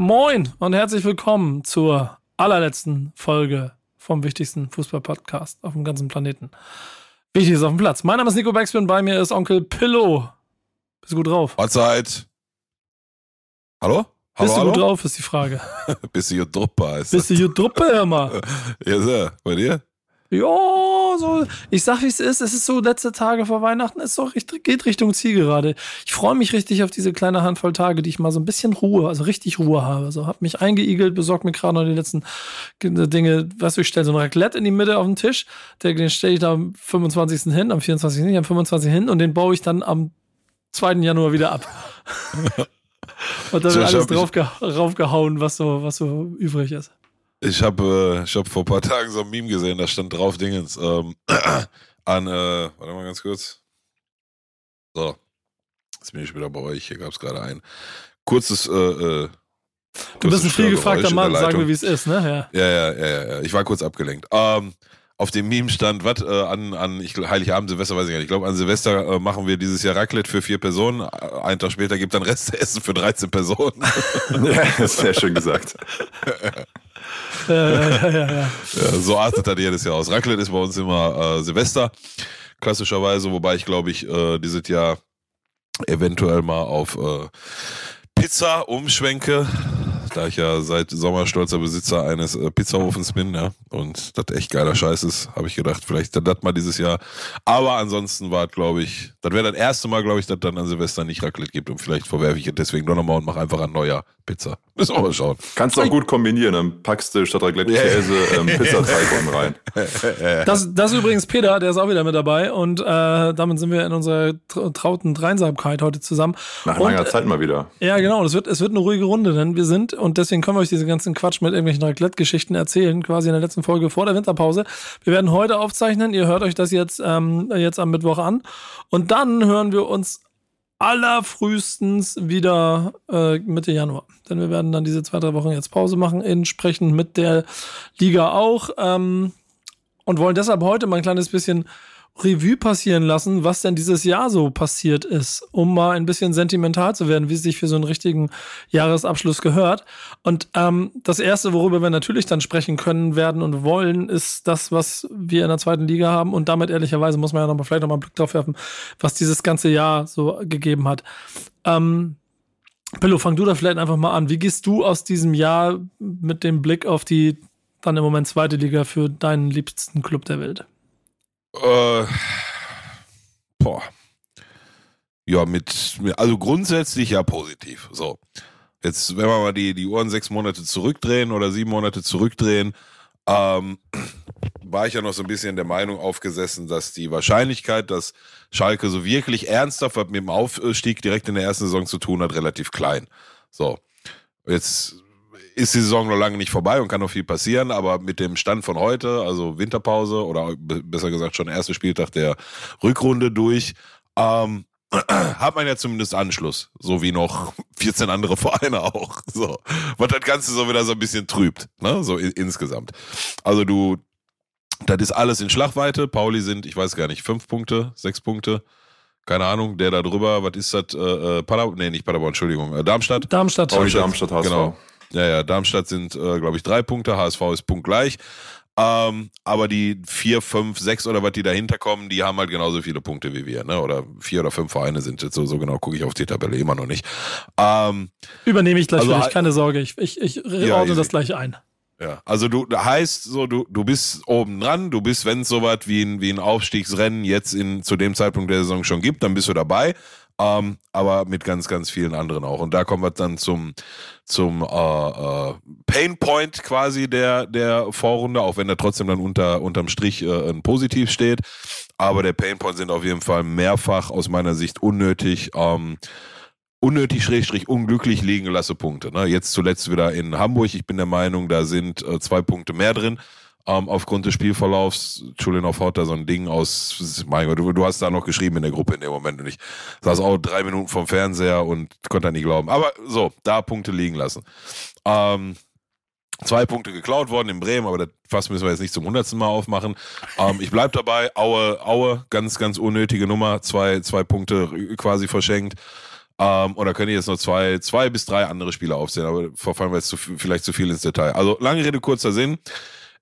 Moin und herzlich willkommen zur allerletzten Folge vom wichtigsten Fußball-Podcast auf dem ganzen Planeten. Wichtig ist auf dem Platz. Mein Name ist Nico Backspin, bei mir ist Onkel Pillow. Bist du gut drauf? Mahlzeit. Hallo? Hallo, Bist du hallo? gut drauf, ist die Frage. Bist du hier Druppe heißt Bist du gut Truppe, hör mal? Ja, sehr. Bei dir? Ja, so. Ich sag, wie es ist. Es ist so letzte Tage vor Weihnachten. Es ist doch geht Richtung Zielgerade. Ich freue mich richtig auf diese kleine Handvoll Tage, die ich mal so ein bisschen Ruhe, also richtig Ruhe habe. So, hab mich eingeigelt, besorgt mir gerade noch die letzten Dinge. Weißt du, ich stelle so ein Raclette in die Mitte auf den Tisch. Den stelle ich da am 25. hin, am 24. nicht, am 25. hin und den baue ich dann am 2. Januar wieder ab. und dann So, wird alles hab- ich- draufge raufgehauen, was so, was so übrig ist. Ich habe äh, ich hab vor ein paar Tagen so ein Meme gesehen, da stand drauf Dingens. Ähm, an, äh, warte mal ganz kurz. So. Jetzt bin ich wieder bei euch. Hier gab es gerade ein kurzes. Äh, äh, Du bist ein viel gefragter Mann, sagen wir, wie es ist, ne? Ja. Ja, ja, ja, ja, ja. Ich war kurz abgelenkt. Ähm, auf dem Meme stand, was äh, an, an ich, Heiligabend, Silvester, weiß ich nicht. Ich glaube, an Silvester äh, machen wir dieses Jahr Raclette für vier Personen. Äh, Einen Tag später gibt dann Restessen für 13 Personen. Ja, das ist sehr schön gesagt. Ja, so artet das jedes Jahr aus. Raclette ist bei uns immer äh, Silvester, klassischerweise, wobei ich glaube ich äh, dieses Jahr eventuell mal auf äh, Pizza umschwenke, da ich ja seit Sommer stolzer Besitzer eines äh, Pizzaofens bin, ja, und das echt geiler Scheiß ist, habe ich gedacht, vielleicht dann das mal dieses Jahr. Aber ansonsten war es, glaube ich, das wäre das erste Mal, glaube ich, dass dann an Silvester nicht Raclette gibt und vielleicht verwerfe ich es deswegen doch nochmal und mache einfach ein neuer Pizza. Müssen wir mal schauen. Kannst du auch gut kombinieren. Dann packst du statt Raclette Käse ähm, Pizzateig rein. Das, das ist übrigens Peter, der ist auch wieder mit dabei und äh, damit sind wir in unserer tra- trauten Dreisamkeit heute zusammen. Nach und, langer Zeit mal wieder. Ja, genau, das wird, es wird eine ruhige Runde, denn wir sind, und deswegen können wir euch diese ganzen Quatsch mit irgendwelchen Raclette-Geschichten erzählen, quasi in der letzten Folge vor der Winterpause. Wir werden heute aufzeichnen, ihr hört euch das jetzt, ähm, jetzt am Mittwoch an und dann hören wir uns allerfrühestens wieder äh, Mitte Januar. Denn wir werden dann diese zwei, drei Wochen jetzt Pause machen, entsprechend mit der Liga auch. Ähm, und wollen deshalb heute mal ein kleines bisschen Revue passieren lassen, was denn dieses Jahr so passiert ist, um mal ein bisschen sentimental zu werden, wie es sich für so einen richtigen Jahresabschluss gehört. Und ähm, das Erste, worüber wir natürlich dann sprechen können werden und wollen, ist das, was wir in der zweiten Liga haben. Und damit ehrlicherweise muss man ja noch mal, vielleicht noch mal einen Blick drauf werfen, was dieses ganze Jahr so gegeben hat. Ähm, Pillow, fang du da vielleicht einfach mal an. Wie gehst du aus diesem Jahr mit dem Blick auf die dann im Moment zweite Liga für deinen liebsten Club der Welt? Äh, boah. Ja, mit, also grundsätzlich ja positiv. So. Jetzt, wenn wir mal die, die Uhren sechs Monate zurückdrehen oder sieben Monate zurückdrehen, ähm, war ich ja noch so ein bisschen der Meinung aufgesessen, dass die Wahrscheinlichkeit, dass Schalke so wirklich ernsthaft mit dem Aufstieg direkt in der ersten Saison zu tun hat, relativ klein. So. Jetzt ist die Saison noch lange nicht vorbei und kann noch viel passieren, aber mit dem Stand von heute, also Winterpause oder be- besser gesagt schon erster Spieltag der Rückrunde durch, ähm, hat man ja zumindest Anschluss, so wie noch 14 andere Vereine auch. So, was das Ganze so wieder so ein bisschen trübt, ne? So i- insgesamt. Also du, das ist alles in Schlagweite. Pauli sind, ich weiß gar nicht, fünf Punkte, sechs Punkte. Keine Ahnung, der da drüber, was ist das? Äh, äh, Paderborn, nee, nicht Paderborn, Entschuldigung, äh, Darmstadt. Darmstadt. Pauli, Darmstadt, HSV. Genau. Ja, ja, Darmstadt sind, äh, glaube ich, drei Punkte, HSV ist punktgleich. Ähm, aber die vier, fünf, sechs oder was die dahinter kommen, die haben halt genauso viele Punkte wie wir, ne? Oder vier oder fünf Vereine sind jetzt so, so genau, gucke ich auf die Tabelle immer noch nicht. Ähm, Übernehme ich gleich Also, für dich, keine Sorge. Ich, ich, ich Ja, ordne das gleich ein. Ja, also du heißt so, du, du bist oben dran, du bist, wenn es sowas wie ein, wie ein Aufstiegsrennen jetzt in, zu dem Zeitpunkt der Saison schon gibt, dann bist du dabei. Ähm, aber mit ganz, ganz vielen anderen auch. Und da kommen wir dann zum, zum äh, äh, Painpoint quasi der, der Vorrunde, auch wenn da trotzdem dann unter, unterm Strich äh, ein Positiv steht. Aber der Painpoint sind auf jeden Fall mehrfach aus meiner Sicht unnötig. Ähm, unnötig, schrägstrich, unglücklich liegen gelassene Punkte. Ne? Jetzt zuletzt wieder in Hamburg. Ich bin der Meinung, da sind äh, zwei Punkte mehr drin. Ähm, aufgrund des Spielverlaufs, Schulinov haut da so ein Ding aus, mein Gott, du, du, hast da noch geschrieben in der Gruppe in dem Moment und ich saß auch drei Minuten vom Fernseher und konnte da nicht glauben. Aber so, da Punkte liegen lassen. Ähm, zwei Punkte geklaut worden in Bremen, aber das Fass müssen wir jetzt nicht zum hundertsten Mal aufmachen. Ähm, ich bleib dabei, Aue, Aue, ganz, ganz unnötige Nummer, zwei, zwei Punkte quasi verschenkt. Ähm, oder können ich jetzt noch zwei, zwei bis drei andere Spiele aufzählen, aber verfallen wir jetzt zu, vielleicht zu viel ins Detail. Also lange Rede, kurzer Sinn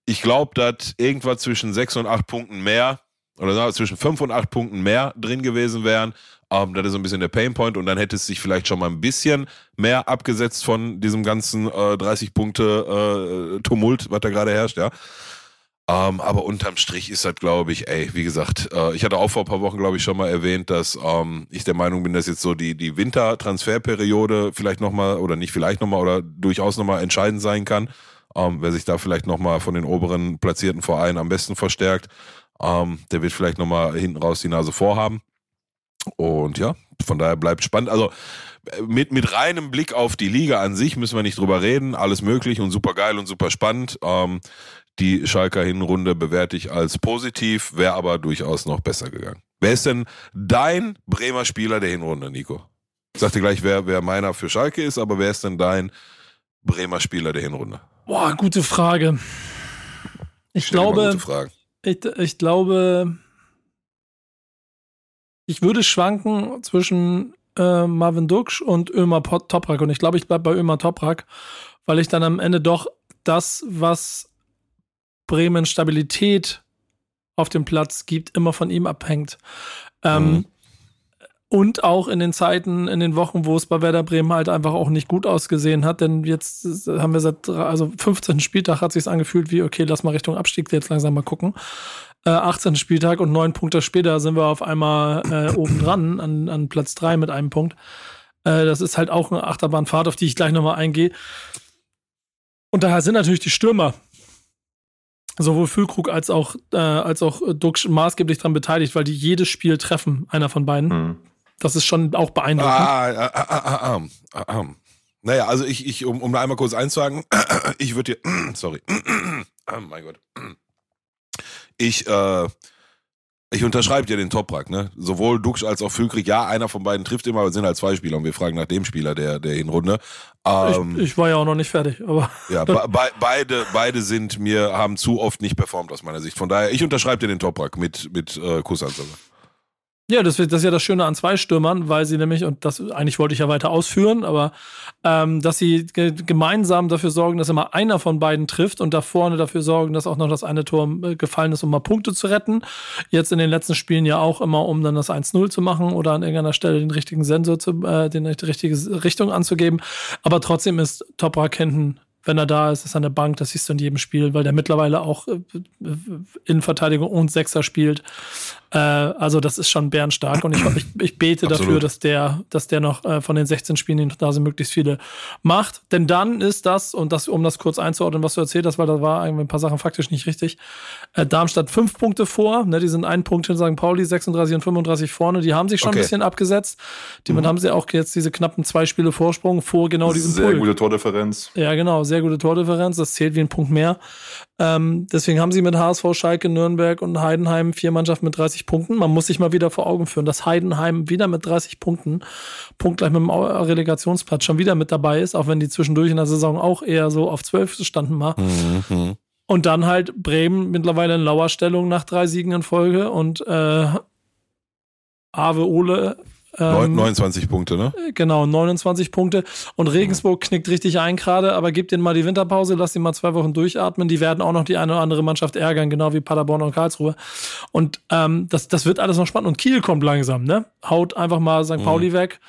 ich glaube, dass irgendwas zwischen sechs und acht Punkten mehr oder sagen zwischen fünf und acht Punkten mehr drin gewesen wären. Ähm, das ist so ein bisschen der Painpoint und dann hätte es sich vielleicht schon mal ein bisschen mehr abgesetzt von diesem ganzen äh, 30 Punkte äh, Tumult, was da gerade herrscht, ja. Ähm, aber unterm Strich ist das, glaube ich, ey, wie gesagt, äh, ich hatte auch vor ein paar Wochen, glaube ich, schon mal erwähnt, dass ähm, ich der Meinung bin, dass jetzt so die, die Wintertransferperiode vielleicht nochmal oder nicht vielleicht nochmal oder durchaus nochmal entscheidend sein kann. Ähm, wer sich da vielleicht nochmal von den oberen platzierten Vereinen am besten verstärkt, ähm, der wird vielleicht nochmal hinten raus die Nase vorhaben. Und ja, von daher bleibt spannend. Also mit, mit reinem Blick auf die Liga an sich müssen wir nicht drüber reden. Alles möglich und super geil und super spannend. Ähm, die Schalker Hinrunde bewerte ich als positiv, wäre aber durchaus noch besser gegangen. Wer ist denn dein Bremer Spieler der Hinrunde, Nico? Ich sagte gleich, wer, wer meiner für Schalke ist, aber wer ist denn dein Bremer Spieler der Hinrunde? Boah, gute Frage. Ich Stell glaube, ich, ich glaube, ich würde schwanken zwischen äh, Marvin Duksch und Ömer Toprak. Und ich glaube, ich bleibe bei Ömer Toprak, weil ich dann am Ende doch das, was Bremen Stabilität auf dem Platz gibt, immer von ihm abhängt. Ähm, mhm. Und auch in den Zeiten, in den Wochen, wo es bei Werder Bremen halt einfach auch nicht gut ausgesehen hat, denn jetzt haben wir seit, also 15. Spieltag hat sich angefühlt wie, okay, lass mal Richtung Abstieg jetzt langsam mal gucken. Äh, 18. Spieltag und neun Punkte später sind wir auf einmal äh, oben dran an, an Platz drei mit einem Punkt. Äh, das ist halt auch eine Achterbahnfahrt, auf die ich gleich nochmal eingehe. Und daher sind natürlich die Stürmer sowohl Füllkrug als auch, äh, als auch Duxch maßgeblich daran beteiligt, weil die jedes Spiel treffen, einer von beiden. Mhm. Das ist schon auch beeindruckend. Ah, ah, ah, ah, ah, ah, ah. Naja, also ich, ich um, um einmal kurz einzusagen, ich würde dir, sorry, oh mein Gott, ich, äh, ich unterschreibe dir den Toprak, ne? Sowohl Dux als auch Füllkrieg, ja, einer von beiden trifft immer, aber es sind halt zwei Spieler und wir fragen nach dem Spieler der, der Hinrunde. Ähm, ich, ich, war ja auch noch nicht fertig, aber. Ja, be beide, beide sind mir, haben zu oft nicht performt aus meiner Sicht. Von daher, ich unterschreibe dir den Toprak mit, mit äh, Kussansage. Ja, das, das ist ja das Schöne an zwei Stürmern, weil sie nämlich, und das eigentlich wollte ich ja weiter ausführen, aber ähm, dass sie ge gemeinsam dafür sorgen, dass immer einer von beiden trifft und da vorne dafür sorgen, dass auch noch das eine Tor äh, gefallen ist, um mal Punkte zu retten. Jetzt in den letzten Spielen ja auch immer, um dann das 1-0 zu machen oder an irgendeiner Stelle den richtigen Sensor zu, äh, den, die richtige Richtung anzugeben. Aber trotzdem ist Toprak hinten wenn er da ist, ist er eine Bank, das siehst du in jedem Spiel, weil der mittlerweile auch äh, Innenverteidigung und Sechser spielt. Äh, also das ist schon bärenstark und ich, ich, ich bete Absolut. dafür, dass der, dass der noch äh, von den 16 Spielen, die da sind, möglichst viele macht. Denn dann ist das, und das, um das kurz einzuordnen, was du erzählt hast, weil da war ein paar Sachen faktisch nicht richtig. Äh, Darmstadt fünf Punkte vor, ne, die sind einen Punkt hin St. Pauli, 36 und 35 vorne, die haben sich schon okay. ein bisschen abgesetzt. Damit mhm. haben sie auch jetzt diese knappen zwei Spiele Vorsprung vor genau diesem Sehr Pool. gute Tordifferenz. Ja, genau, sehr gute Tordifferenz, das zählt wie ein Punkt mehr. Ähm, deswegen haben sie mit HSV, Schalke, Nürnberg und Heidenheim vier Mannschaften mit 30 Punkten. Man muss sich mal wieder vor Augen führen, dass Heidenheim wieder mit 30 Punkten, punktgleich mit dem Relegationsplatz, schon wieder mit dabei ist, auch wenn die zwischendurch in der Saison auch eher so auf 12 standen mal. Mhm. Und dann halt Bremen mittlerweile in Lauerstellung nach drei Siegen in Folge und äh, Ave Ole ähm, 29 Punkte, ne? Genau, 29 Punkte. Und Regensburg knickt richtig ein gerade, aber gib denen mal die Winterpause, lass sie mal zwei Wochen durchatmen. Die werden auch noch die eine oder andere Mannschaft ärgern, genau wie Paderborn und Karlsruhe. Und ähm, das, das wird alles noch spannend. Und Kiel kommt langsam, ne? Haut einfach mal St. Pauli mhm. weg.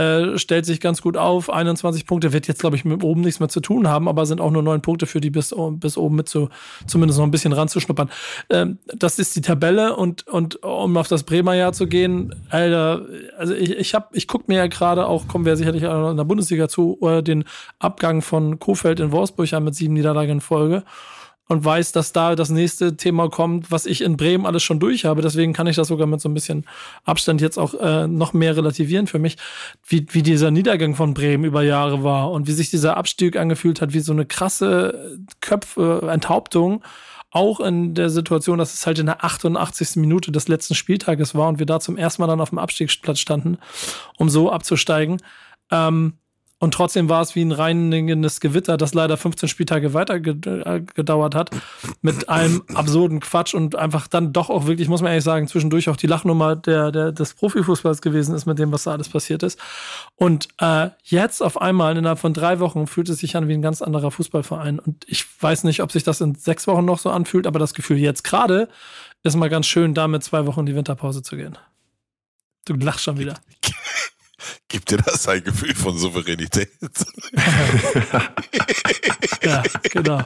Äh, stellt sich ganz gut auf. 21 Punkte wird jetzt, glaube ich, mit oben nichts mehr zu tun haben, aber sind auch nur neun Punkte für die bis, bis oben mit zu, zumindest noch ein bisschen ranzuschnuppern. Ähm, das ist die Tabelle und, und um auf das Bremer Jahr zu gehen, Alter, also ich, ich ich guck mir ja gerade auch, kommen wir sicherlich in der Bundesliga zu, äh, den Abgang von Kofeld in Wolfsburg an mit sieben Niederlagen in Folge. Und weiß, dass da das nächste Thema kommt, was ich in Bremen alles schon durch habe. Deswegen kann ich das sogar mit so ein bisschen Abstand jetzt auch äh, noch mehr relativieren für mich, wie, wie dieser Niedergang von Bremen über Jahre war und wie sich dieser Abstieg angefühlt hat, wie so eine krasse Köpfe, Enthauptung auch in der Situation, dass es halt in der 88. Minute des letzten Spieltages war und wir da zum ersten Mal dann auf dem Abstiegsplatz standen, um so abzusteigen. Ähm, und trotzdem war es wie ein reinigendes Gewitter, das leider 15 Spieltage weiter äh, gedauert hat, mit einem absurden Quatsch und einfach dann doch auch wirklich, muss man ehrlich sagen, zwischendurch auch die Lachnummer der, der, des Profifußballs gewesen ist mit dem, was da alles passiert ist. Und äh, jetzt auf einmal innerhalb von drei Wochen fühlt es sich an wie ein ganz anderer Fußballverein. Und ich weiß nicht, ob sich das in sechs Wochen noch so anfühlt, aber das Gefühl jetzt gerade ist mal ganz schön, da mit zwei Wochen in die Winterpause zu gehen. Du lachst schon wieder. Gibt dir das ein Gefühl von Souveränität? ja, genau.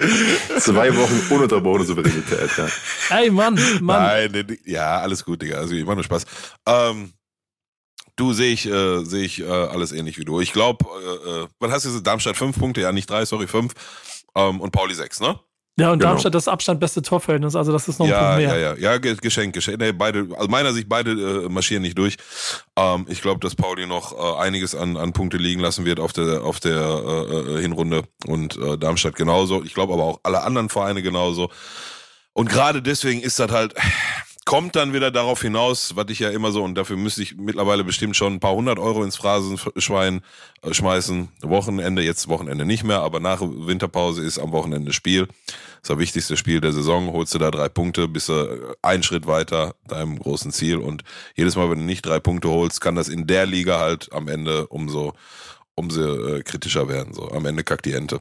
Zwei Wochen ununterbrochene Souveränität, ja. Ey, Mann, Mann. Nein, ja, alles gut, Digga. Also, ich mach nur Spaß. Ähm, du sehe ich, äh, sehe ich äh, alles ähnlich wie du. Ich glaube, äh, äh, was hast du gesagt? Darmstadt fünf Punkte, ja, nicht drei, sorry, fünf. Ähm, und Pauli sechs, ne? Ja, und genau. Darmstadt das Abstand beste Torverhältnis, also das ist noch ein ja, Punkt mehr. Ja, ja, ja, Geschenk, Geschenk. Nee, beide, also meiner Sicht, beide äh, marschieren nicht durch. Ähm, ich glaube, dass Pauli noch äh, einiges an, an Punkte liegen lassen wird auf der, auf der äh, äh Hinrunde und äh, Darmstadt genauso. Ich glaube aber auch alle anderen Vereine genauso. Und gerade deswegen ist das halt, kommt dann wieder darauf hinaus, was ich ja immer so, und dafür müsste ich mittlerweile bestimmt schon ein paar hundert Euro ins Phrasenschwein äh, schmeißen. Wochenende, jetzt Wochenende nicht mehr, aber nach Winterpause ist am Wochenende Spiel. Das ist das wichtigste Spiel der Saison. Holst du da drei Punkte, bist du einen Schritt weiter deinem großen Ziel. Und jedes Mal, wenn du nicht drei Punkte holst, kann das in der Liga halt am Ende umso umso äh, kritischer werden. So am Ende kackt die Ente.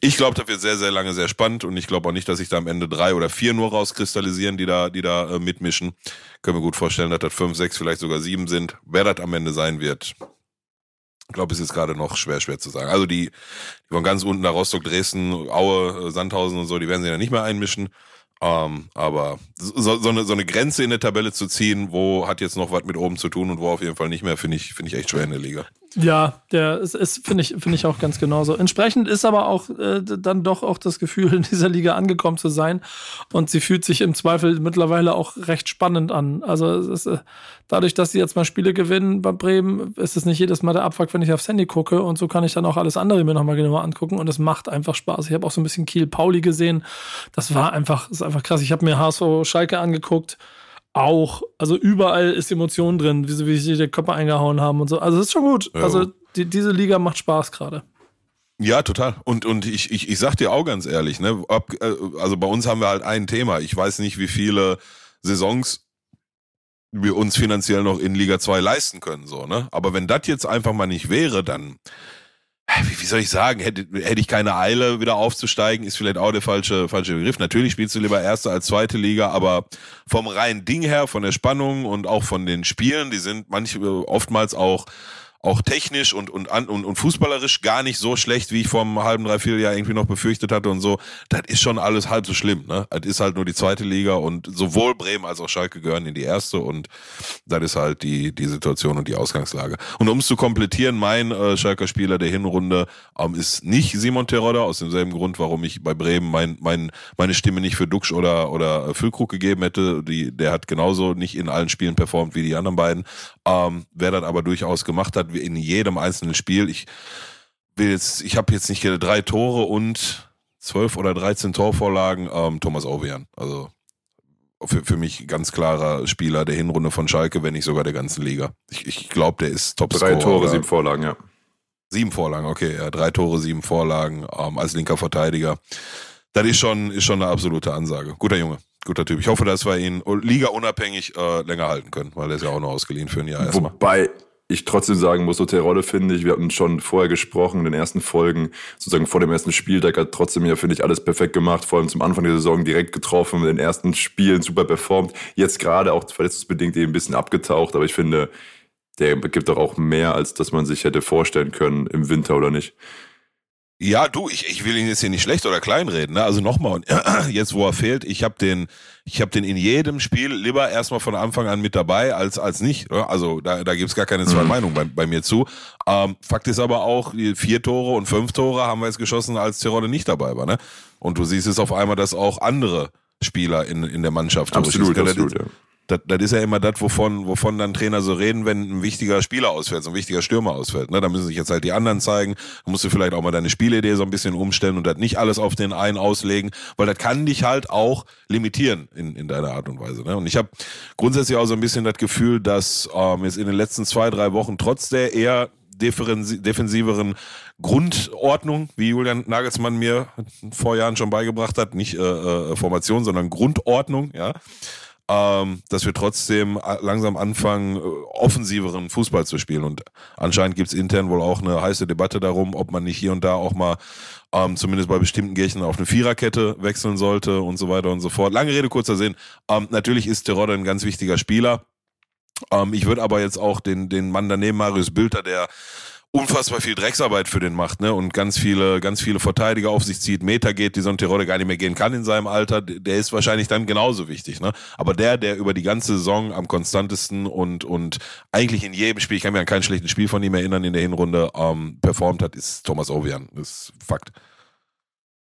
Ich glaube, das wird sehr, sehr lange sehr spannend und ich glaube auch nicht, dass sich da am Ende drei oder vier nur rauskristallisieren, die da, die da äh, mitmischen. Können wir gut vorstellen, dass das fünf, sechs, vielleicht sogar sieben sind. Wer das am Ende sein wird, glaube, ist gerade noch schwer, schwer zu sagen. Also die, die von ganz unten da Rostock, Dresden, Aue, äh, Sandhausen und so, die werden sich ja nicht mehr einmischen. Ähm, aber so, so, eine, so eine Grenze in der Tabelle zu ziehen, wo hat jetzt noch was mit oben zu tun und wo auf jeden Fall nicht mehr, finde ich, finde ich echt schwer in der Liga. Ja, der ist, ist finde ich, finde ich auch ganz genauso. Entsprechend ist aber auch äh, dann doch auch das Gefühl, in dieser Liga angekommen zu sein. Und sie fühlt sich im Zweifel mittlerweile auch recht spannend an. Also es ist, äh, dadurch, dass sie jetzt mal Spiele gewinnen bei Bremen, ist es nicht jedes Mal der Abfuck, wenn ich aufs Handy gucke. Und so kann ich dann auch alles andere mir nochmal genauer angucken. Und es macht einfach Spaß. Ich habe auch so ein bisschen Kiel-Pauli gesehen. Das war einfach, ist einfach krass. Ich habe mir HSV Schalke angeguckt auch. Also überall ist Emotion drin, wie sie, sie den Körper eingehauen haben und so. Also das ist schon gut. Ja. Also die, diese Liga macht Spaß gerade. Ja, total. Und, und ich, ich, ich sag dir auch ganz ehrlich, ne, ab, äh, also bei uns haben wir halt ein Thema. Ich weiß nicht, wie viele Saisons wir uns finanziell noch in Liga 2 leisten können, so, ne? Aber wenn das jetzt einfach mal nicht wäre, dann, wie, soll ich sagen, hätte, hätte ich keine Eile, wieder aufzusteigen, ist vielleicht auch der falsche, falsche Begriff. Natürlich spielst du lieber erste als zweite Liga, aber vom reinen Ding her, von der Spannung und auch von den Spielen, die sind manchmal oftmals auch auch technisch und, und, und, und fußballerisch gar nicht so schlecht, wie ich vor einem halben, dreiviertel Jahr irgendwie noch befürchtet hatte und so. Das ist schon alles halb so schlimm. Ne? Das ist halt nur die zweite Liga und sowohl Bremen als auch Schalke gehören in die erste und das ist halt die, die Situation und die Ausgangslage. Und um es zu komplettieren, mein äh, Schalker Spieler der Hinrunde ähm, ist nicht Simon Terodde, aus demselben Grund, warum ich bei Bremen mein, mein, meine Stimme nicht für Duxch oder, oder Füllkrug gegeben hätte. Die, der hat genauso nicht in allen Spielen performt wie die anderen beiden. Ähm, wer das aber durchaus gemacht hat, in jedem einzelnen Spiel. Ich will jetzt, ich habe jetzt nicht drei Tore und zwölf oder dreizehn Torvorlagen. Ähm, Thomas Ovejan. Also für, für mich ganz klarer Spieler der Hinrunde von Schalke, wenn nicht sogar der ganzen Liga. Ich, ich glaube, der ist top Drei Tore, sieben Vorlagen, ja. Sieben Vorlagen, okay, ja. Drei Tore, sieben Vorlagen ähm, als linker Verteidiger. Das ist schon, ist schon eine absolute Ansage. Guter Junge, guter Typ. Ich hoffe, dass wir ihn Liga unabhängig äh, länger halten können, weil er ist ja auch noch ausgeliehen für ein Jahr erstmal. Ich trotzdem sagen muss, so Terodde finde ich, wir hatten schon vorher gesprochen in den ersten Folgen, sozusagen vor dem ersten Spieltag hat trotzdem ja, finde ich, alles perfekt gemacht, vor allem zum Anfang der Saison direkt getroffen, in den ersten Spielen super performt, jetzt gerade auch verletzungsbedingt eben ein bisschen abgetaucht, aber ich finde, der gibt doch auch mehr, als dass man sich hätte vorstellen können im Winter oder nicht. Ja, du, ich, ich will ihn jetzt hier nicht schlecht oder kleinreden. Ne? Also nochmal, jetzt wo er fehlt, ich habe den, ich habe den in jedem Spiel lieber erstmal von Anfang an mit dabei als als nicht. Also da, da gibt's gar keine zwei mhm. Meinungen bei, bei mir zu. Ähm, Fakt ist aber auch, vier Tore und fünf Tore haben wir jetzt geschossen, als Tirone nicht dabei war. Ne? Und du siehst es auf einmal, dass auch andere Spieler in, in der Mannschaft. Absolut, absolut, ja das, das ist ja immer das, wovon, wovon dann Trainer so reden, wenn ein wichtiger Spieler ausfällt, so ein wichtiger Stürmer ausfällt. Ne? Da müssen sich jetzt halt die anderen zeigen. Da musst du vielleicht auch mal deine Spielidee so ein bisschen umstellen und das nicht alles auf den einen auslegen, weil das kann dich halt auch limitieren in, in deiner Art und Weise. Ne? Und ich habe grundsätzlich auch so ein bisschen das Gefühl, dass ähm, jetzt in den letzten zwei, drei Wochen trotz der eher defensiveren Grundordnung, wie Julian Nagelsmann mir vor Jahren schon beigebracht hat, nicht äh, äh, Formation, sondern Grundordnung, ja, ähm, dass wir trotzdem äh, langsam anfangen, äh, offensiveren Fußball zu spielen. Und anscheinend gibt's intern wohl auch eine heiße Debatte darum, ob man nicht hier und da auch mal ähm, zumindest bei bestimmten Gegenden auf eine Viererkette wechseln sollte und so weiter und so fort. Lange Rede, kurzer Sinn. Ähm, natürlich ist Terodde ein ganz wichtiger Spieler. Ähm, ich würde aber jetzt auch den, den Mann daneben, Marius Bülter, der unfassbar viel Drecksarbeit für den macht, ne? Und ganz viele, ganz viele Verteidiger auf sich zieht, Meter geht, die so ein Terodde gar nicht mehr gehen kann in seinem Alter, der ist wahrscheinlich dann genauso wichtig, ne? Aber der, der über die ganze Saison am konstantesten und, und eigentlich in jedem Spiel, ich kann mir an kein schlechtes Spiel von ihm erinnern, in der Hinrunde ähm, performt hat, ist Thomas Ovian. Das ist Fakt.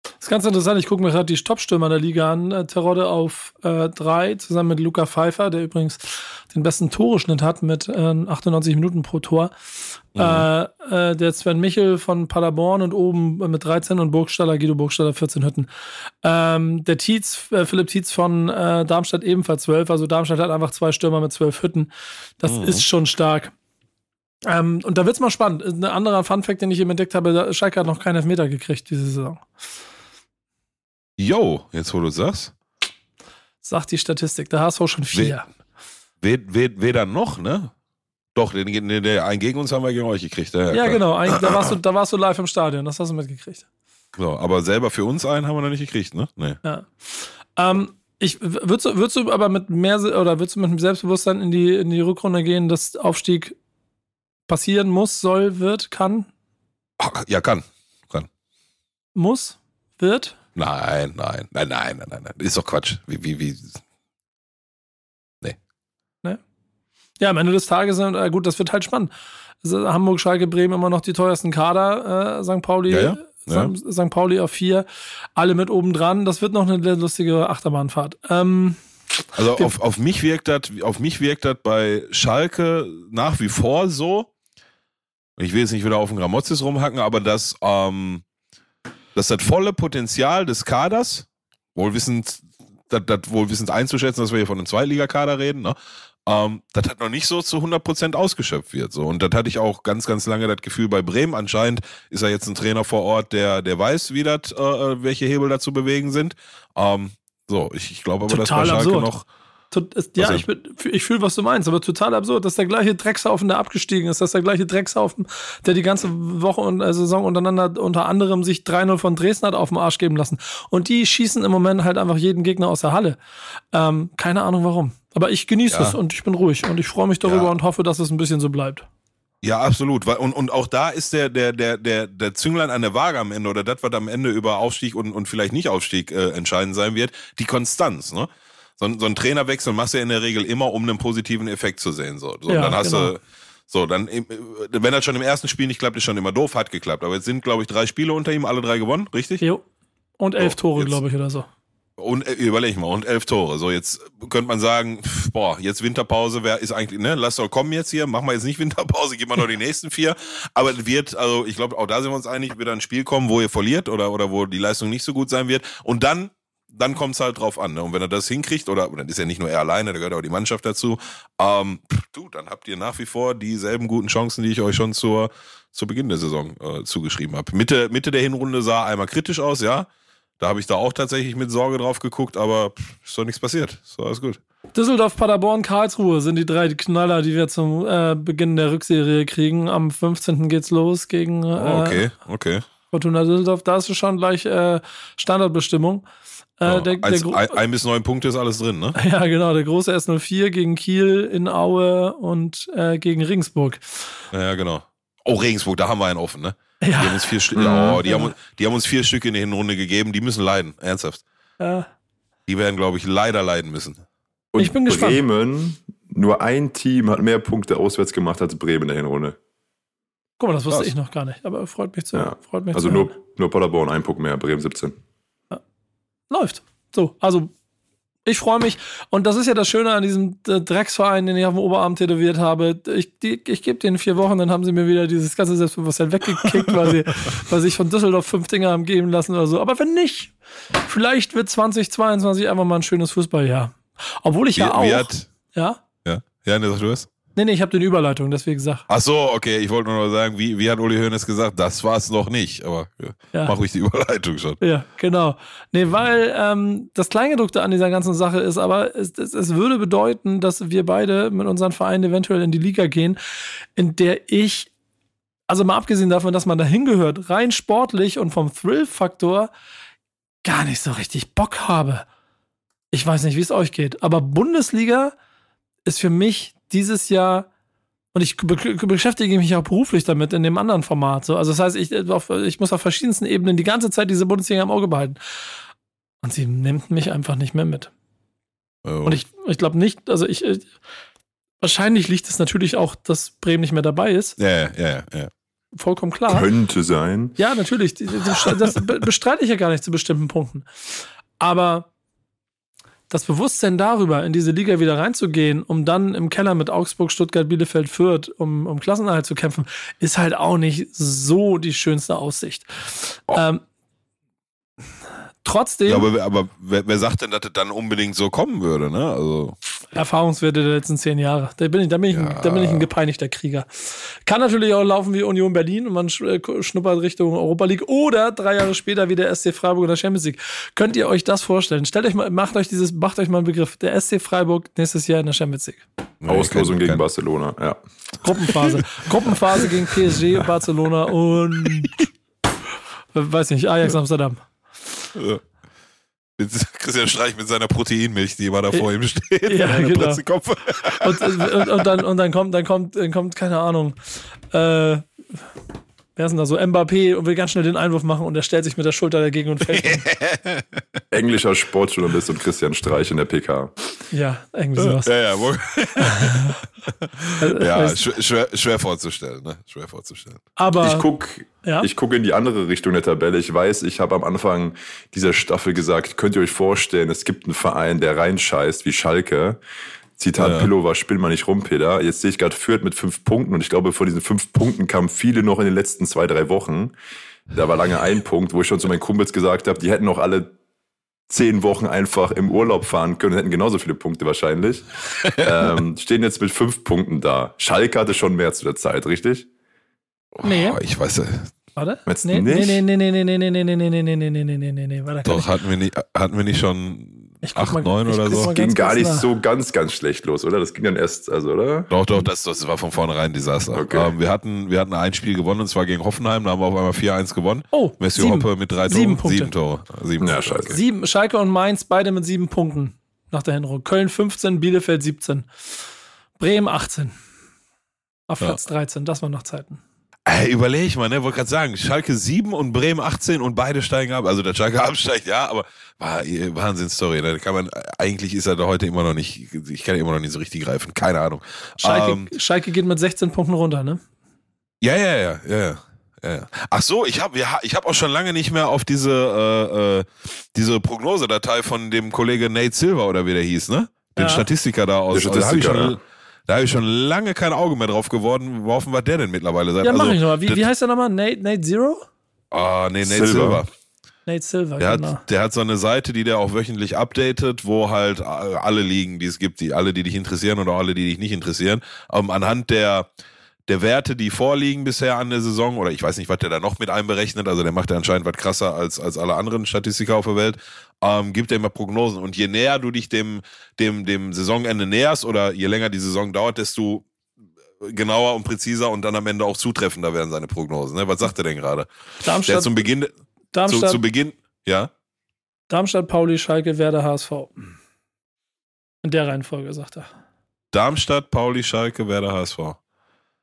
Das ist ganz interessant. Ich gucke mir gerade die Topstürmer der Liga an. Äh, Terodde auf äh, drei, zusammen mit Luca Pfeiffer, der übrigens den besten Toreschnitt hat mit äh, 98 Minuten pro Tor. Mhm. Äh, äh, der Sven Michel von Paderborn und oben mit 13 und Burgstaller, Guido Burgstaller 14 Hütten. Ähm, der Tietz, äh, Philipp Tietz von äh, Darmstadt ebenfalls 12. Also Darmstadt hat einfach zwei Stürmer mit 12 Hütten. Das mhm. ist schon stark. Ähm, und da wird's mal spannend. Ein anderer Funfact, den ich eben entdeckt habe, Schalke hat noch keinen Elfmeter gekriegt diese Saison. Jo, jetzt wo du sagst. Sagt die Statistik, da hast du auch schon vier. Weder noch, ne? Doch, den, den, den, einen gegen uns haben wir gegen euch gekriegt. Ja, ja genau. Ein, da, warst du, da warst du live im Stadion, das hast du mitgekriegt. So, aber selber für uns einen haben wir noch nicht gekriegt, ne? Nee. Ja. Ähm, ich, würdest, du, würdest du aber mit mehr oder würdest du mit dem Selbstbewusstsein in die, in die Rückrunde gehen, dass Aufstieg passieren muss, soll, wird, kann? Ja, kann. Kann. Muss? Wird? Nein, nein, nein, nein, nein, nein, nein. Ist doch Quatsch. Wie, wie, wie. Nee. Nee. Ja, am Ende des Tages, äh, gut, das wird halt spannend. Also Hamburg, Schalke, Bremen immer noch die teuersten Kader, äh, St. Pauli. Ja, ja. Ja. St. Pauli auf vier, alle mit oben dran. Das wird noch eine lustige Achterbahnfahrt. Ähm, also auf, auf mich wirkt das, auf mich wirkt das bei Schalke nach wie vor so. Ich will jetzt nicht wieder auf den Gramozis rumhacken, aber dass ähm, dass das volle Potenzial des Kaders, wohlwissend, das, das wohlwissend einzuschätzen, dass wir hier von einem Zweitligakader reden, ne? Ähm, das hat noch nicht so zu 100% ausgeschöpft wird. So. Und das hatte ich auch ganz, ganz lange das Gefühl bei Bremen. Anscheinend ist er jetzt ein Trainer vor Ort, der, der weiß, wie das, äh, welche Hebel da zu bewegen sind. Ähm, so, ich, ich glaube aber, Total dass bei Schalke noch ja, also, ich, ich fühle, was du meinst, aber total absurd, dass der gleiche Dreckshaufen, der abgestiegen ist, dass der gleiche Dreckshaufen, der die ganze Woche und äh, Saison untereinander unter anderem sich 3-0 von Dresden hat auf den Arsch geben lassen. Und die schießen im Moment halt einfach jeden Gegner aus der Halle. Ähm, keine Ahnung warum. Aber ich genieße ja. es und ich bin ruhig und ich freue mich darüber ja. und hoffe, dass es ein bisschen so bleibt. Ja, absolut. Und, und auch da ist der, der, der, der, der Zünglein an der Waage am Ende oder das, was am Ende über Aufstieg und, und vielleicht nicht Aufstieg äh, entscheidend sein wird, die Konstanz. Ne? So, so ein Trainerwechsel machst du ja in der Regel immer, um einen positiven Effekt zu sehen. So, so ja, dann hast genau. du, so, dann, wenn das schon im ersten Spiel nicht klappt, ist schon immer doof, hat geklappt. Aber jetzt sind, glaube ich, drei Spiele unter ihm, alle drei gewonnen, richtig? Jo. Und elf so, Tore, glaube ich, oder so. Und äh, überleg mal, und elf Tore. So, jetzt könnte man sagen, boah, jetzt Winterpause, wer ist eigentlich, ne, lass doch kommen jetzt hier, machen wir jetzt nicht Winterpause, gib mal noch die nächsten vier. Aber es wird, also ich glaube, auch da sind wir uns einig, wird ein Spiel kommen, wo ihr verliert oder, oder wo die Leistung nicht so gut sein wird. Und dann dann kommt es halt drauf an. Ne? Und wenn er das hinkriegt, oder, dann ist ja nicht nur er alleine, da gehört auch die Mannschaft dazu, ähm, du, dann habt ihr nach wie vor dieselben guten Chancen, die ich euch schon zur, zu Beginn der Saison äh, zugeschrieben habe. Mitte, Mitte der Hinrunde sah einmal kritisch aus, ja. Da habe ich da auch tatsächlich mit Sorge drauf geguckt, aber pff, ist doch nichts passiert. Ist doch alles gut. Düsseldorf, Paderborn, Karlsruhe sind die drei Knaller, die wir zum äh, Beginn der Rückserie kriegen. Am 15. geht's los gegen äh, oh, okay, okay. Fortuna Düsseldorf. Da ist du schon gleich äh, Standardbestimmung. Äh, der, der ein, ein, bis neun Punkte ist alles drin, ne? Ja, genau. Der große S04 gegen Kiel in Aue und äh, gegen Regensburg. Ja, genau. Oh, Regensburg, da haben wir einen offen, ne? Die haben uns vier Stück, Mhm. oh, die, haben, die haben uns vier Stück in der Hinrunde gegeben, die müssen leiden, ernsthaft. Ja. Die werden, glaube ich, leider leiden müssen. Und Ich bin gespannt. Bremen, nur ein Team hat mehr Punkte auswärts gemacht als Bremen in der Hinrunde. Guck mal, das wusste Krass. ich noch gar nicht, aber freut mich zu. Ja. Freut mich Also zu nur, hören. nur Paderborn, ein Punkt mehr, Bremen 17. läuft. So, also ich freue mich. Und das ist ja das Schöne an diesem äh, Drecksverein, den ich auf dem Oberarm tätowiert habe. Ich, die- ich gebe denen vier Wochen, dann haben sie mir wieder dieses ganze Selbstbewusstsein weggekickt, weil sie, weil sie sich von Düsseldorf fünf Dinger haben geben lassen oder so. Aber wenn nicht, vielleicht wird 2022 einfach mal ein schönes Fußballjahr. Obwohl ich Wie, ja auch. wie hat, ja? ja, ja, ne, sag du es? Nee, nee, ich habe den Überleitung, deswegen gesagt. Ach so, okay, ich wollte nur noch sagen, wie, wie hat Uli Hoeneß gesagt, das war es noch nicht, aber ja, Ja. mach ruhig die Überleitung schon. Ja, genau. Nee, weil ähm, das Kleingedruckte an dieser ganzen Sache ist, aber es, es, es würde bedeuten, dass wir beide mit unseren Vereinen eventuell in die Liga gehen, in der ich, also mal abgesehen davon, dass man da hingehört, rein sportlich und vom Thrill-Faktor gar nicht so richtig Bock habe. Ich weiß nicht, wie es euch geht, aber Bundesliga ist für mich dieses Jahr und ich be beschäftige mich auch beruflich damit in dem anderen Format. So. Also das heißt, ich, auf, ich muss auf verschiedensten Ebenen die ganze Zeit diese Bundesliga im Auge behalten. Und sie nimmt mich einfach nicht mehr mit. Oh. Und ich, ich glaube nicht, also ich, ich, wahrscheinlich liegt es natürlich auch, dass Bremen nicht mehr dabei ist. ja, ja, ja. Vollkommen klar. Könnte sein. Ja, natürlich. Das be- bestreite ich ja gar nicht zu bestimmten Punkten. Aber das Bewusstsein darüber, in diese Liga wieder reinzugehen, um dann im Keller mit Augsburg, Stuttgart, Bielefeld, Fürth um, um Klassenerhalt zu kämpfen, ist halt auch nicht so die schönste Aussicht. Ähm, trotzdem, ja aber, aber wer, wer sagt denn, dass das dann unbedingt so kommen würde, ne? Also, Erfahrungswerte der letzten zehn Jahre. Da bin ich, da bin ich, ein, da bin ich ein gepeinigter Krieger. Kann natürlich auch laufen wie Union Berlin und man äh, schnuppert Richtung Europa League oder drei Jahre später wie der SC Freiburg in der Champions League. Könnt ihr euch das vorstellen? Stellt euch mal, macht euch dieses, macht euch mal einen Begriff. Der SC Freiburg nächstes Jahr in der Champions League. Auslosung gegen Barcelona, ja. Gruppenphase. Gruppenphase gegen PSG, Barcelona und weiß nicht, Ajax Amsterdam. Mit Christian Streich mit seiner Proteinmilch, die immer da vor ihm steht. Ja, genau. Und, und, und, dann, und dann kommt, dann kommt, dann kommt, keine Ahnung, äh, wer ist denn da so? Mbappé und will ganz schnell den Einwurf machen und er stellt sich mit der Schulter dagegen und fällt. Englischer Sportjournalist und Christian Streich in der PK. ja, irgendwie sowas. Ja, ja, wo, ja schwer, schwer, vorzustellen, ne? Schwer vorzustellen. aber Ich guck, Ja? ich guck in die andere Richtung der Tabelle. Ich weiß, ich habe am Anfang dieser Staffel gesagt, könnt ihr euch vorstellen, es gibt einen Verein, der reinscheißt wie Schalke. Zitat Ja. Pillover, spiel mal nicht rum, Peter. Jetzt sehe ich gerade Fürth mit fünf Punkten und ich glaube, von diesen fünf Punkten kamen viele noch in den letzten zwei, drei Wochen. Da war lange ein Punkt, wo ich schon zu meinen Kumpels gesagt habe, die hätten noch alle zehn Wochen einfach im Urlaub fahren können und hätten genauso viele Punkte wahrscheinlich. ähm, stehen jetzt mit fünf Punkten da. Schalke hatte schon mehr zu der Zeit, richtig? Nee. Oh, ich weiß ja. warte. Meinst du Nee, nee, nicht? nee, nee, nee, nee, nee, nee, nee, nee, nee, nee, nee, nee, nee, nee, nee, nee, warte. kann Doch, hatten wir nicht, hatten wir nicht schon Ich guck 8, mal- 9 ich oder so? mal- ging gar nicht nach. so ganz, ganz schlecht los, oder? Das ging dann erst, also, oder? Doch, doch, das, das war von vornherein ein Desaster. Okay. Ähm, wir, hatten, wir hatten ein Spiel gewonnen und zwar gegen Hoffenheim, da haben wir auf einmal 4-1 gewonnen. Oh, Messi sieben. Hoppe mit drei Toren. Sieben Punkte. Sieben Tore. Sieben Ja, Punkte, scheiße. okay. Sieben, Schalke und Mainz beide mit sieben Punkten nach der Hinrunde. Köln 15, Bielefeld 17. Bremen 18. Auf Ja. Platz 13, das waren noch Zeiten. Ey, überleg mal, ne, wollte gerade sagen, Schalke 7 und Bremen 18 und beide steigen ab. Also der Schalke absteigt, ja, aber war äh, Wahnsinn-Story. Ne? Da kann man, eigentlich ist er da heute immer noch nicht, ich kann ihn immer noch nicht so richtig greifen, keine Ahnung. Schalke, Ähm, Schalke geht mit 16 Punkten runter, ne? Ja, ja, ja, ja, ja. ja, ja. Ach so, ich habe ich hab auch schon lange nicht mehr auf diese, äh, äh, diese Prognosedatei von dem Kollege Nate Silver oder wie der hieß, ne? Den Ja. Statistiker da aus. Der ich, Statistiker, schon- ja. Da hab ich schon lange kein Auge mehr drauf geworden, worauf war der denn mittlerweile seit. Ja, mach also, ich nochmal. Wie, wie heißt der nochmal? Nate, Nate Zero? Ah, nee, Nate Silver. Silver. Nate Silver, Der genau. hat, der hat so eine Seite, die der auch wöchentlich updatet, wo halt alle Ligen, die es gibt, die alle, die dich interessieren oder alle, die dich nicht interessieren, ähm, anhand der der Werte, die vorliegen bisher an der Saison, oder ich weiß nicht, was der da noch mit einberechnet, also der macht ja anscheinend was krasser als, als alle anderen Statistiker auf der Welt, ähm, gibt er immer Prognosen. Und je näher du dich dem, dem, dem Saisonende näherst oder je länger die Saison dauert, desto genauer und präziser und dann am Ende auch zutreffender werden seine Prognosen. Ne? Was sagt er denn gerade? Der Darmstadt, zum Beginn, zu, Darmstadt, zu Beginn, ja? Darmstadt, Pauli, Schalke, Werder, HSV. In der Reihenfolge, sagt er. Darmstadt, Pauli, Schalke, Werder, HSV.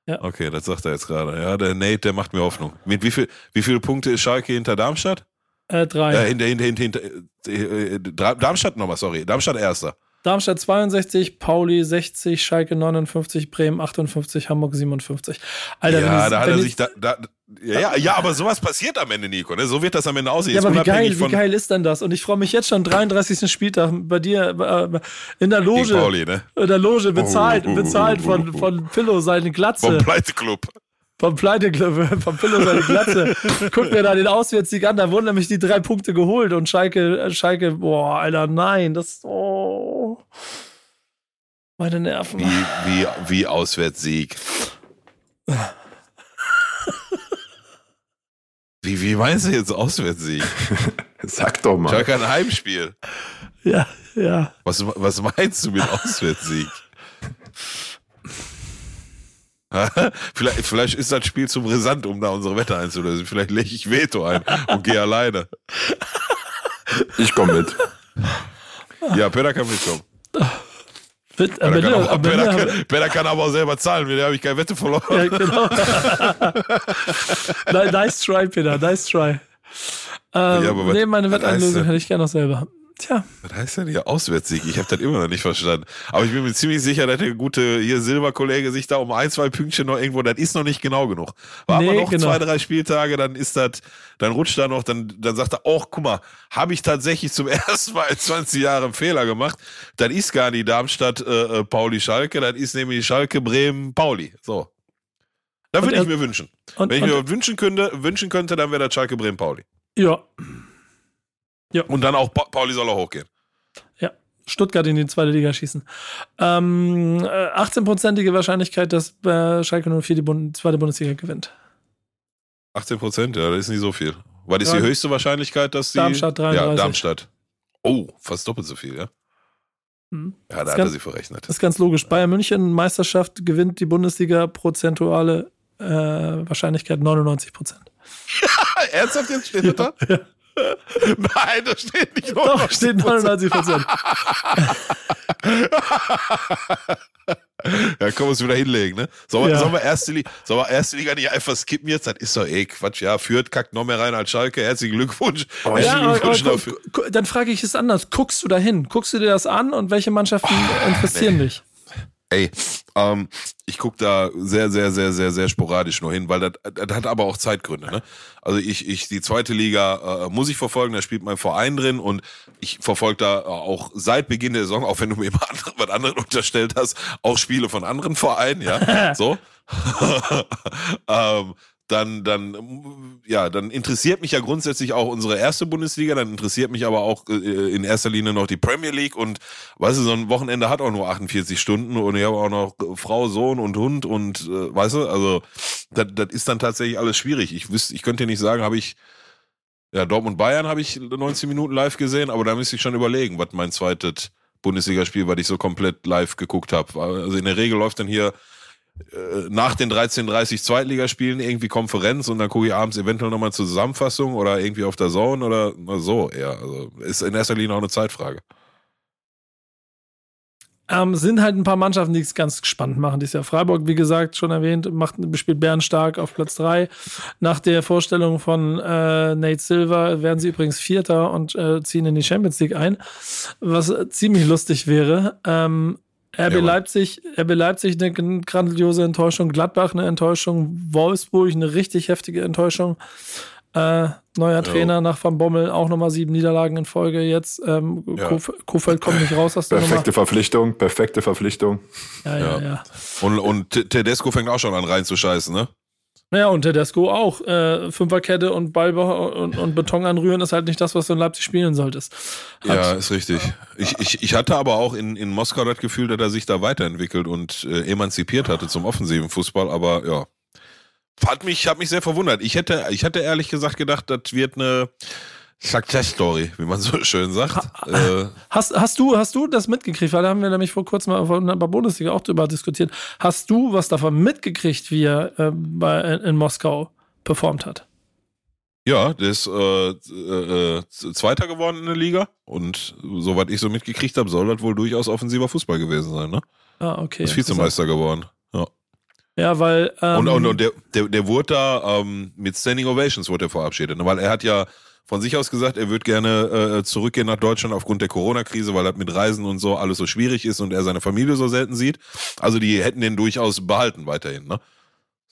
Ja. Okay, das sagt er jetzt gerade. Ja, der Nate, der macht mir Hoffnung. Mit wie viel, wie viele Punkte ist Schalke hinter Darmstadt? Äh, drei. Äh, hinter, hinter, hinter, hinter äh, Darmstadt nochmal, sorry. Darmstadt erster. Darmstadt 62, Pauli 60, Schalke 59, Bremen 58, Hamburg 57. Alter, ja, wenn da ich- hat er ich- sich da, da ja, ja, ja, aber sowas passiert am Ende, Nico. Ne? So wird das am Ende aussehen. Ja, aber wie geil, wie geil ist denn das? Und ich freue mich jetzt schon 33. Spieltag bei dir äh, in der Loge. Pauli, ne? In der Loge bezahlt, Oh, oh, oh, bezahlt von, von Pillow seine Glatze. Vom Pleiteclub. Vom Pleitegriff, vom Pillow seine Glatze. Guck mir da den Auswärtssieg an, da wurden nämlich die drei Punkte geholt und Schalke, äh, Schalke, boah, Alter, nein, das, oh. Meine Nerven. Wie, wie, wie Auswärtssieg. Wie, wie meinst du jetzt Auswärtssieg? Sag doch mal. Schalke ein Heimspiel. Ja, ja. Was, was meinst du mit Auswärtssieg? vielleicht, vielleicht ist das Spiel zu brisant, um da unsere Wette einzulösen. Vielleicht lege ich Veto ein und gehe alleine. Ich komme mit. Ja, Peter kann mitkommen. Mit, Peter kann, auch, Peter, kann, Peter kann aber auch selber zahlen, mit der habe ich keine Wette verloren. ja, genau. Ni- nice try, Peter, nice try. Ähm, Ja, nee, meine Wetteinlösung hätte ich gerne noch selber. Tja, Was heißt denn hier Auswärtssieg? Ich habe das immer noch nicht verstanden. Aber ich bin mir ziemlich sicher, dass der gute hier Silberkollege sich da um ein, zwei Pünktchen noch irgendwo, das ist noch nicht genau genug. War Nee, aber noch genau. zwei, drei Spieltage, dann ist das, dann rutscht da noch, dann, dann sagt er, oh, guck mal, habe ich tatsächlich zum ersten Mal in 20 Jahren Fehler gemacht. Das ist gar nicht Darmstadt, äh, äh, Pauli, Schalke, das ist nämlich Schalke, Bremen, Pauli. So. Da Und würde ich mir wünschen. und, Wenn ich und, mir was wünschen könnte, wünschen könnte, dann wäre das Schalke, Bremen, Pauli. ja, Und dann auch pa Pauli soll auch hochgehen. ja. Stuttgart in die zweite Liga schießen. Ähm, äh, 18-prozentige Wahrscheinlichkeit, dass äh, Schalke 04 die Bund zweite Bundesliga gewinnt. 18 Prozent, ja, das ist nicht so viel. Was ist Ja. die höchste Wahrscheinlichkeit, dass die. Darmstadt, Ja, 33. Darmstadt. Oh, fast doppelt so viel, ja. Hm. Ja, da Das hat er sie verrechnet. Das ist ganz logisch. Bayern München, Meisterschaft, gewinnt die Bundesliga prozentuale äh, Wahrscheinlichkeit 99 Prozent. Ernsthaft jetzt steht das da? Nein, das steht nicht. Doch, steht 99 Prozent. Ja, können wir uns wieder hinlegen, ne? Sollen wir, Ja. sollen wir, erste, Liga, sollen wir erste Liga nicht einfach skippen jetzt? Das ist doch eh Quatsch. Ja, Fürth kackt noch mehr rein als Schalke. Herzlichen Glückwunsch. Ja, Herzlichen aber, aber, Glückwunsch gu- dafür. gu- dann frage ich es anders. Guckst du da hin? Guckst du dir das an und welche Mannschaften interessieren nee. dich? Ey, ähm, ich gucke da sehr, sehr, sehr, sehr, sehr sporadisch nur hin, weil das, das hat aber auch Zeitgründe. Ne? Also ich, ich, die zweite Liga äh, muss ich verfolgen, da spielt mein Verein drin und ich verfolge da auch seit Beginn der Saison, auch wenn du mir immer andere, was anderen unterstellt hast, auch Spiele von anderen Vereinen, ja, so. ähm, dann, dann, ja, dann interessiert mich ja grundsätzlich auch unsere erste Bundesliga, dann interessiert mich aber auch äh, in erster Linie noch die Premier League und weißt du, so ein Wochenende hat auch nur 48 Stunden und ich habe auch noch Frau, Sohn und Hund und äh, weißt du, also das, ist dann tatsächlich alles schwierig. Ich wüsste, ich könnte nicht sagen, habe ich ja Dortmund Bayern habe ich 90 Minuten live gesehen, aber da müsste ich schon überlegen, was mein zweites Bundesligaspiel, was ich so komplett live geguckt habe. Also in der Regel läuft dann hier nach den 13:30 Zweitligaspielen irgendwie Konferenz und dann gucke ich abends eventuell nochmal zur Zusammenfassung oder irgendwie auf der Zone oder so eher. Also ist in erster Linie auch eine Zeitfrage. Ähm, sind halt ein paar Mannschaften, die es ganz spannend machen dieses Jahr. Freiburg, wie gesagt, schon erwähnt, macht, spielt Bärenstark auf Platz 3. Nach der Vorstellung von äh, Nate Silver werden sie übrigens Vierter und äh, ziehen in die Champions League ein, was äh, ziemlich lustig wäre. Ähm, RB Ja. Leipzig, RB Leipzig eine grandiose Enttäuschung, Gladbach eine Enttäuschung, Wolfsburg eine richtig heftige Enttäuschung. Äh, neuer Trainer nach Van Bommel, auch nochmal sieben Niederlagen in Folge jetzt. Ähm, Ja. Kof- Kofeld kommt nicht raus aus der Nummer. Perfekte Verpflichtung, perfekte Verpflichtung. Ja, ja, Ja. ja. Und, und Te- Tedesco fängt auch schon an reinzuscheißen, ne? Naja, und Tedesco auch. Äh, Fünferkette und Ball und, und Beton anrühren ist halt nicht das, was du in Leipzig spielen solltest. Hat- Ja, ist richtig. Ich, ich, ich hatte aber auch in, in Moskau das Gefühl, dass er sich da weiterentwickelt und äh, emanzipiert hatte zum offensiven Fußball, aber ja. Hat mich, hat mich sehr verwundert. Ich hätte, ich hätte ehrlich gesagt gedacht, das wird eine Success Story, wie man so schön sagt. Äh, Hast, hast, du, hast du das mitgekriegt? Weil da haben wir nämlich vor kurzem mal von der Bundesliga auch drüber diskutiert. Hast du was davon mitgekriegt, wie er äh, bei, in Moskau performt hat? ja, der ist äh, äh, äh, Zweiter geworden in der Liga und soweit ich so mitgekriegt habe, soll das wohl durchaus offensiver Fußball gewesen sein, ne? Ah, okay. ist Vizemeister geworden. Ja. Ja, weil. Ähm, und, und, und der, der, der wurde da ähm, mit Standing Ovations wurde er verabschiedet, ne? weil er hat ja von sich aus gesagt, er würde gerne äh, zurückgehen nach Deutschland aufgrund der Corona-Krise, weil das mit Reisen und so alles so schwierig ist und er seine Familie so selten sieht. Also die hätten den durchaus behalten weiterhin, ne?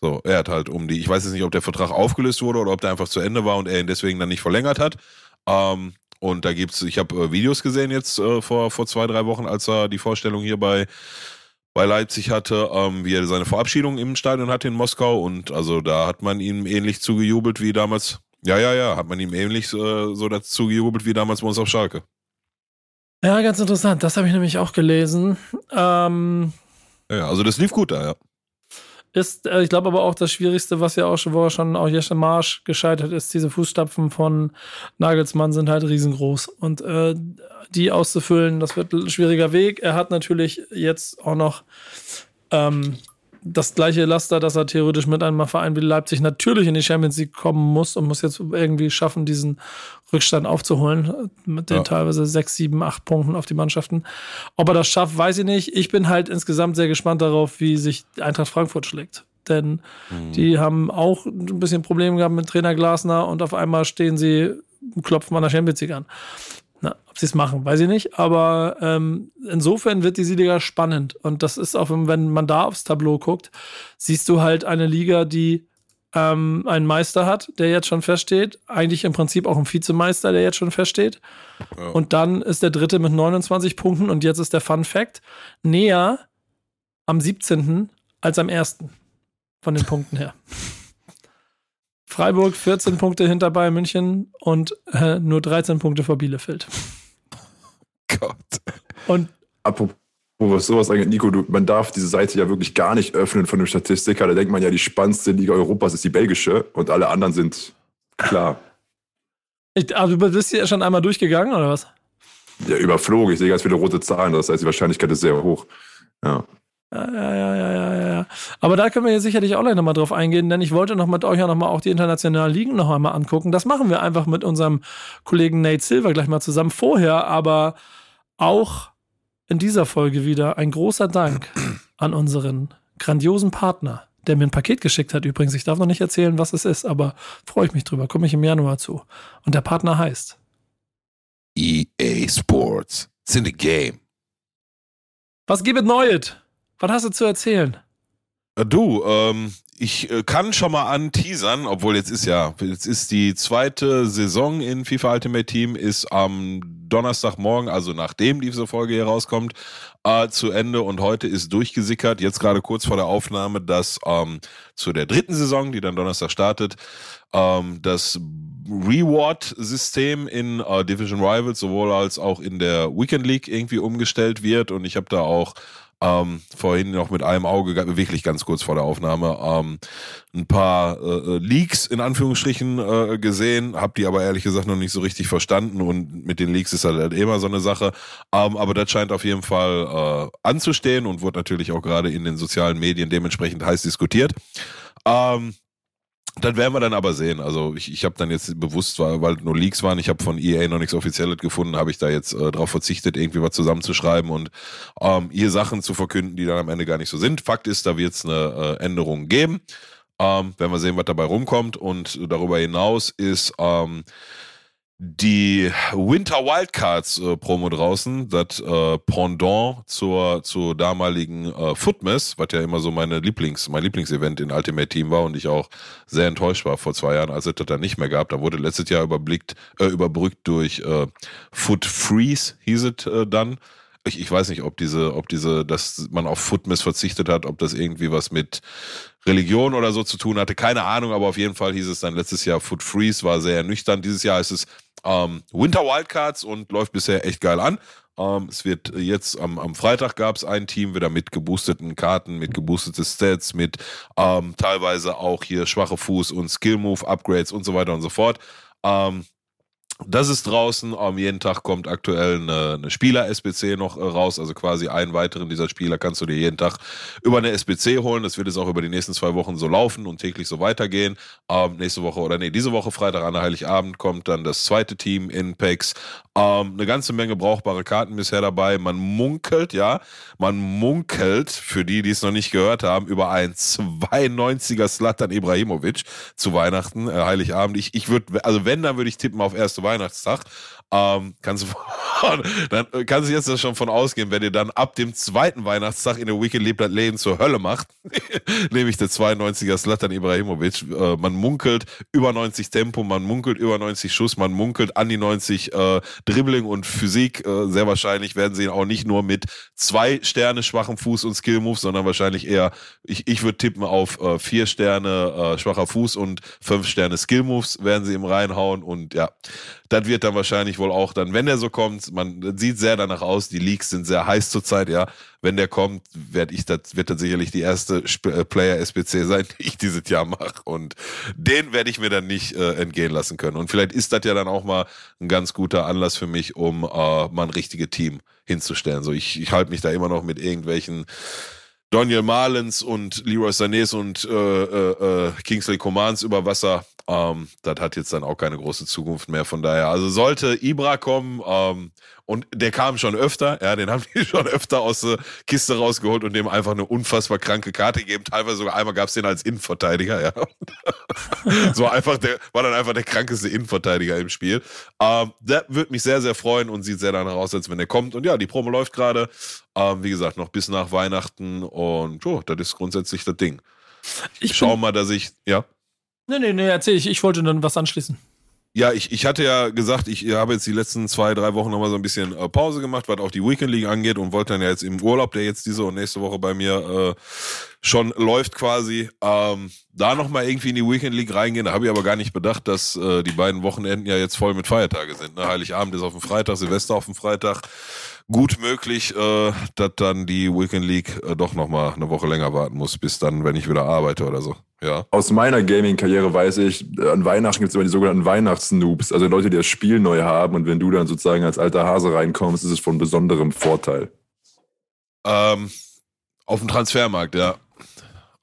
So, er hat halt um die, ich weiß jetzt nicht, ob der Vertrag aufgelöst wurde oder ob der einfach zu Ende war und er ihn deswegen dann nicht verlängert hat. Ähm, und da gibt's, ich habe äh, Videos gesehen jetzt äh, vor, vor zwei, drei Wochen, als er die Vorstellung hier bei, bei Leipzig hatte, ähm, wie er seine Verabschiedung im Stadion hatte in Moskau. Und also da hat man ihm ähnlich zugejubelt wie damals. Ja, ja, ja, hat man ihm ähnlich äh, so dazu gejubelt wie damals bei uns auf Schalke. Ja, ganz interessant. Das habe ich nämlich auch gelesen. Ähm, ja, also das lief gut da, ja. Ist, äh, ich glaube aber auch das Schwierigste, was ja auch schon, wo er schon auch Jesche Marsch gescheitert ist, diese Fußstapfen von Nagelsmann sind halt riesengroß. Und äh, die auszufüllen, das wird ein schwieriger Weg. Er hat natürlich jetzt auch noch ähm, das gleiche Laster, dass er theoretisch mit einem Verein wie Leipzig natürlich in die Champions League kommen muss und muss jetzt irgendwie schaffen, diesen Rückstand aufzuholen mit den ja. teilweise sechs, sieben, acht Punkten auf die Mannschaften. Ob er das schafft, weiß ich nicht. Ich bin halt insgesamt sehr gespannt darauf, wie sich Eintracht Frankfurt schlägt. Denn mhm. die haben auch ein bisschen Probleme gehabt mit Trainer Glasner und auf einmal stehen sie, klopfen an der Champions League an. Na, ob sie es machen, weiß ich nicht. Aber ähm, insofern wird diese Liga spannend. Und das ist auch, wenn man da aufs Tableau guckt, siehst du halt eine Liga, die ähm, einen Meister hat, der jetzt schon feststeht. Eigentlich im Prinzip auch ein Vizemeister, der jetzt schon feststeht. Ja. Und dann ist der dritte mit 29 Punkten. Und jetzt ist der Fun Fact näher am 17. als am 1. von den Punkten her. Freiburg 14 Punkte hinter Bayern München und äh, nur 13 Punkte vor Bielefeld. Gott. Und apropos was sowas angeht, Nico, du, man darf diese Seite ja wirklich gar nicht öffnen von dem Statistiker. Da denkt man ja, die spannendste Liga Europas ist die belgische und alle anderen sind klar. Ich, aber du bist hier schon einmal durchgegangen, oder was? Ja, überflogen. Ich sehe ganz viele rote Zahlen. Das heißt, die Wahrscheinlichkeit ist sehr hoch. Ja. Ja, ja, ja, ja, ja, ja. Aber da können wir jetzt sicherlich auch gleich nochmal drauf eingehen, denn ich wollte noch mit euch ja nochmal auch die internationalen Ligen noch einmal angucken. Das machen wir einfach mit unserem Kollegen Nate Silver gleich mal zusammen vorher, aber auch in dieser Folge wieder ein großer Dank an unseren grandiosen Partner, der mir ein Paket geschickt hat übrigens. Ich darf noch nicht erzählen, was es ist, aber freue ich mich drüber. Komme ich im Januar zu. Und der Partner heißt EA Sports. It's in the game. Was gibt es Neues? Was hast du zu erzählen? Äh, du, ähm, ich äh, kann schon mal anteasern, obwohl jetzt ist ja, jetzt ist die zweite Saison in FIFA Ultimate Team, ist am Donnerstagmorgen, also nachdem diese Folge hier rauskommt, äh, zu Ende und heute ist durchgesickert, jetzt gerade kurz vor der Aufnahme, dass ähm, zu der dritten Saison, die dann Donnerstag startet, ähm, das Reward-System in äh, Division Rivals sowohl als auch in der Weekend League irgendwie umgestellt wird und ich habe da auch ähm, vorhin noch mit einem Auge, wirklich ganz kurz vor der Aufnahme, ähm, ein paar äh, äh, Leaks in Anführungsstrichen äh, gesehen, habe die aber ehrlich gesagt noch nicht so richtig verstanden und mit den Leaks ist halt immer so eine Sache. Ähm, aber das scheint auf jeden Fall äh, anzustehen und wurde natürlich auch gerade in den sozialen Medien dementsprechend heiß diskutiert. Ähm, das werden wir dann aber sehen. Also ich, ich habe dann jetzt bewusst, weil, weil nur Leaks waren, ich habe von EA noch nichts Offizielles gefunden, habe ich da jetzt äh, darauf verzichtet, irgendwie was zusammenzuschreiben und ähm, ihr Sachen zu verkünden, die dann am Ende gar nicht so sind. Fakt ist, da wird es eine äh, Änderung geben. Ähm, werden wir sehen, was dabei rumkommt. Und darüber hinaus ist ähm, die Winter Wildcards äh, Promo draußen, das äh, Pendant zur, zur damaligen äh, Footmess, was ja immer so meine Lieblings, mein Lieblingsevent in Ultimate Team war und ich auch sehr enttäuscht war vor zwei Jahren, als es das dann nicht mehr gab. Da wurde letztes Jahr überblickt, äh, überbrückt durch äh, Foot Freeze, hieß es äh, dann. Ich, ich weiß nicht, ob diese, ob diese, dass man auf Footmess verzichtet hat, ob das irgendwie was mit Religion oder so zu tun hatte. Keine Ahnung, aber auf jeden Fall hieß es dann letztes Jahr Foot Freeze, war sehr nüchtern. Dieses Jahr ist es ähm, Winter Wildcards und läuft bisher echt geil an. Ähm, es wird jetzt am, am Freitag gab es ein Team wieder mit geboosteten Karten, mit geboosteten Stats, mit ähm, teilweise auch hier schwache Fuß und Skill Move Upgrades und so weiter und so fort. Ähm, das ist draußen. Um, jeden Tag kommt aktuell eine, eine Spieler-SBC noch äh, raus. Also quasi einen weiteren dieser Spieler kannst du dir jeden Tag über eine SBC holen. Das wird jetzt auch über die nächsten zwei Wochen so laufen und täglich so weitergehen. Um, nächste Woche oder nee, diese Woche Freitag an Heiligabend kommt dann das zweite Team in PEX. Um, eine ganze Menge brauchbare Karten bisher dabei. Man munkelt, ja, man munkelt, für die, die es noch nicht gehört haben, über einen 92er Slatan Ibrahimovic zu Weihnachten, äh, Heiligabend. Ich, ich würde, also wenn, dann würde ich tippen auf erste Weihnachtstag. Ähm, kannst du, dann kannst du jetzt schon von ausgehen, wenn ihr dann ab dem zweiten Weihnachtstag in der Weekend lebt Leben zur Hölle macht, nämlich der 92er Slatan Ibrahimovic. Äh, man munkelt über 90 Tempo, man munkelt über 90 Schuss, man munkelt an die 90 äh, Dribbling und Physik. Äh, sehr wahrscheinlich werden sie ihn auch nicht nur mit zwei Sterne schwachem Fuß und Skill Moves, sondern wahrscheinlich eher, ich, ich würde tippen auf äh, vier Sterne äh, schwacher Fuß und fünf Sterne Skill Moves werden sie ihm reinhauen und ja, das wird dann wahrscheinlich wohl auch dann, wenn der so kommt, man sieht sehr danach aus, die Leaks sind sehr heiß zurzeit, ja. Wenn der kommt, werd ich das, wird das sicherlich die erste Sp äh, Player SBC sein, die ich dieses Jahr mache. Und den werde ich mir dann nicht äh, entgehen lassen können. Und vielleicht ist das ja dann auch mal ein ganz guter Anlass für mich, um äh, mal ein richtiges Team hinzustellen. So, ich, ich halte mich da immer noch mit irgendwelchen Daniel Marlens und Leroy Sanés und äh, äh, äh, Kingsley Commands über Wasser. Ähm, das hat jetzt dann auch keine große Zukunft mehr. Von daher, also sollte Ibra kommen, ähm, und der kam schon öfter, ja, den haben die schon öfter aus der Kiste rausgeholt und dem einfach eine unfassbar kranke Karte gegeben. Teilweise sogar einmal gab es den als Innenverteidiger, ja. so einfach, der war dann einfach der krankeste Innenverteidiger im Spiel. Ähm, der würde mich sehr, sehr freuen und sieht sehr danach aus, als wenn er kommt. Und ja, die Promo läuft gerade. Ähm, wie gesagt, noch bis nach Weihnachten und oh, das ist grundsätzlich das Ding. Ich schau mal, dass ich, ja. Nee, nee, nee, erzähl ich. Ich wollte dann was anschließen. Ja, ich, ich hatte ja gesagt, ich habe jetzt die letzten zwei, drei Wochen nochmal so ein bisschen äh, Pause gemacht, was auch die Weekend League angeht und wollte dann ja jetzt im Urlaub, der jetzt diese und nächste Woche bei mir äh, schon läuft quasi, ähm, da nochmal irgendwie in die Weekend League reingehen. Da habe ich aber gar nicht bedacht, dass äh, die beiden Wochenenden ja jetzt voll mit Feiertage sind. Ne? Heiligabend ist auf dem Freitag, Silvester auf dem Freitag gut möglich, äh, dass dann die Weekend League äh, doch nochmal eine Woche länger warten muss, bis dann, wenn ich wieder arbeite oder so. Ja. Aus meiner Gaming-Karriere weiß ich, an Weihnachten gibt es immer die sogenannten Weihnachtsnoobs, also Leute, die das Spiel neu haben und wenn du dann sozusagen als alter Hase reinkommst, ist es von besonderem Vorteil. Ähm, auf dem Transfermarkt, ja.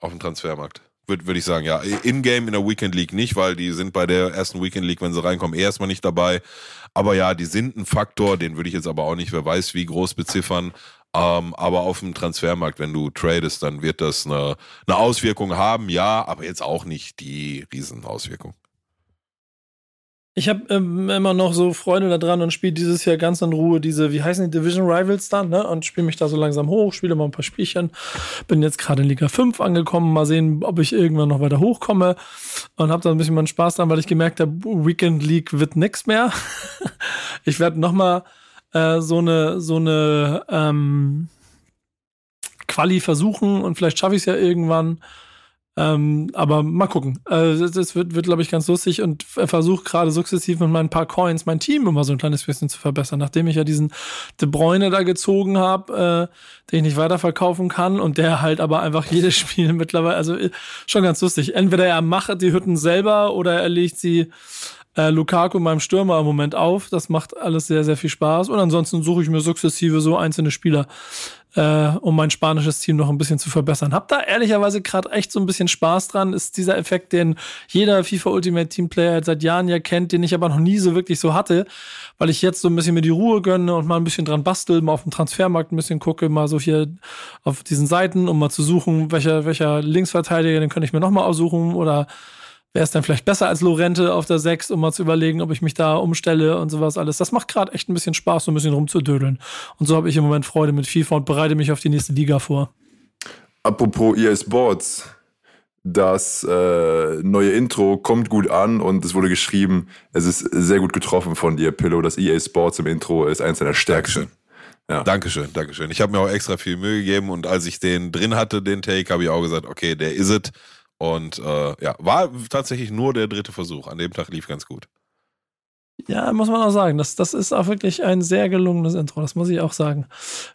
Auf dem Transfermarkt. Würde würd ich sagen, ja. In-game in der Weekend League nicht, weil die sind bei der ersten Weekend League, wenn sie reinkommen, erstmal nicht dabei. Aber ja, die sind ein Faktor, den würde ich jetzt aber auch nicht, wer weiß, wie groß beziffern. Ähm, aber auf dem Transfermarkt, wenn du tradest, dann wird das eine, eine Auswirkung haben, ja, aber jetzt auch nicht die Riesenauswirkung. Ich habe ähm, immer noch so Freunde da dran und spiele dieses Jahr ganz in Ruhe diese, wie heißen die, Division Rivals dann, ne? Und spiele mich da so langsam hoch, spiele mal ein paar Spielchen. Bin jetzt gerade in Liga 5 angekommen, mal sehen, ob ich irgendwann noch weiter hochkomme. Und habe da ein bisschen meinen Spaß dran, weil ich gemerkt habe, Weekend League wird nix mehr. ich werde noch mal äh, so eine, so eine ähm, Quali versuchen und vielleicht schaffe ich es ja irgendwann. Ähm, aber mal gucken. Äh, das, wird, wird glaube ich, ganz lustig und versuche gerade sukzessiv mit meinen paar Coins mein Team immer so ein kleines bisschen zu verbessern. Nachdem ich ja diesen De Bruyne da gezogen habe, äh, den ich nicht weiterverkaufen kann und der halt aber einfach jedes Spiel mittlerweile, also äh, schon ganz lustig. Entweder er macht die Hütten selber oder er legt sie äh, Lukaku meinem Stürmer im Moment auf. Das macht alles sehr, sehr viel Spaß. Und ansonsten suche ich mir sukzessive so einzelne Spieler, äh, um mein spanisches Team noch ein bisschen zu verbessern. Hab da ehrlicherweise gerade echt so ein bisschen Spaß dran. Ist dieser Effekt, den jeder FIFA Ultimate Team Player seit Jahren ja kennt, den ich aber noch nie so wirklich so hatte, weil ich jetzt so ein bisschen mir die Ruhe gönne und mal ein bisschen dran bastel, mal auf dem Transfermarkt ein bisschen gucke, mal so hier auf diesen Seiten, um mal zu suchen, welcher, welcher Linksverteidiger, den könnte ich mir nochmal aussuchen oder Wäre es dann vielleicht besser als Lorente auf der 6, um mal zu überlegen, ob ich mich da umstelle und sowas alles. Das macht gerade echt ein bisschen Spaß, so ein bisschen rumzudödeln. Und so habe ich im Moment Freude mit FIFA und bereite mich auf die nächste Liga vor. Apropos EA Sports, das äh, neue Intro kommt gut an und es wurde geschrieben, es ist sehr gut getroffen von dir, Pillow. Das EA Sports im Intro ist eins deiner stärksten. Dankeschön. Ja. Dankeschön, Dankeschön. Ich habe mir auch extra viel Mühe gegeben und als ich den drin hatte, den Take, habe ich auch gesagt, okay, der is it. Und äh, ja, war tatsächlich nur der dritte Versuch. An dem Tag lief ganz gut. Ja, muss man auch sagen. Das, das ist auch wirklich ein sehr gelungenes Intro, das muss ich auch sagen.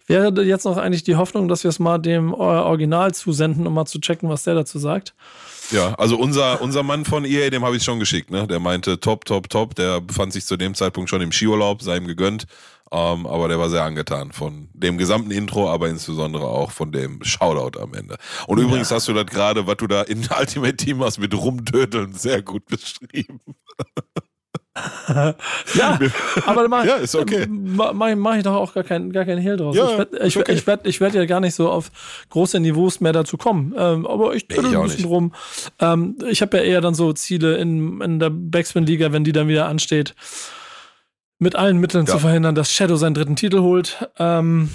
Wäre jetzt noch eigentlich die Hoffnung, dass wir es mal dem äh, Original zusenden, um mal zu checken, was der dazu sagt. Ja, also unser, unser Mann von EA, dem habe ich schon geschickt, ne? Der meinte top, top, top. Der befand sich zu dem Zeitpunkt schon im Skiurlaub, sei ihm gegönnt. Ähm, aber der war sehr angetan von dem gesamten Intro, aber insbesondere auch von dem Shoutout am Ende. Und ja. übrigens hast du das gerade, was du da in Ultimate Team hast mit rumdödeln, sehr gut beschrieben. ja, aber mach, ja, ist okay. mach, mach ich doch auch gar keinen gar kein Hehl draus. Ja, ich werde ich, okay. ich werd, ich werd ja gar nicht so auf große Niveaus mehr dazu kommen. Ähm, aber ich bin nee, ein bisschen rum. Ähm, ich habe ja eher dann so Ziele in, in der Backspin-Liga, wenn die dann wieder ansteht, mit allen Mitteln ja. zu verhindern, dass Shadow seinen dritten Titel holt. Ähm,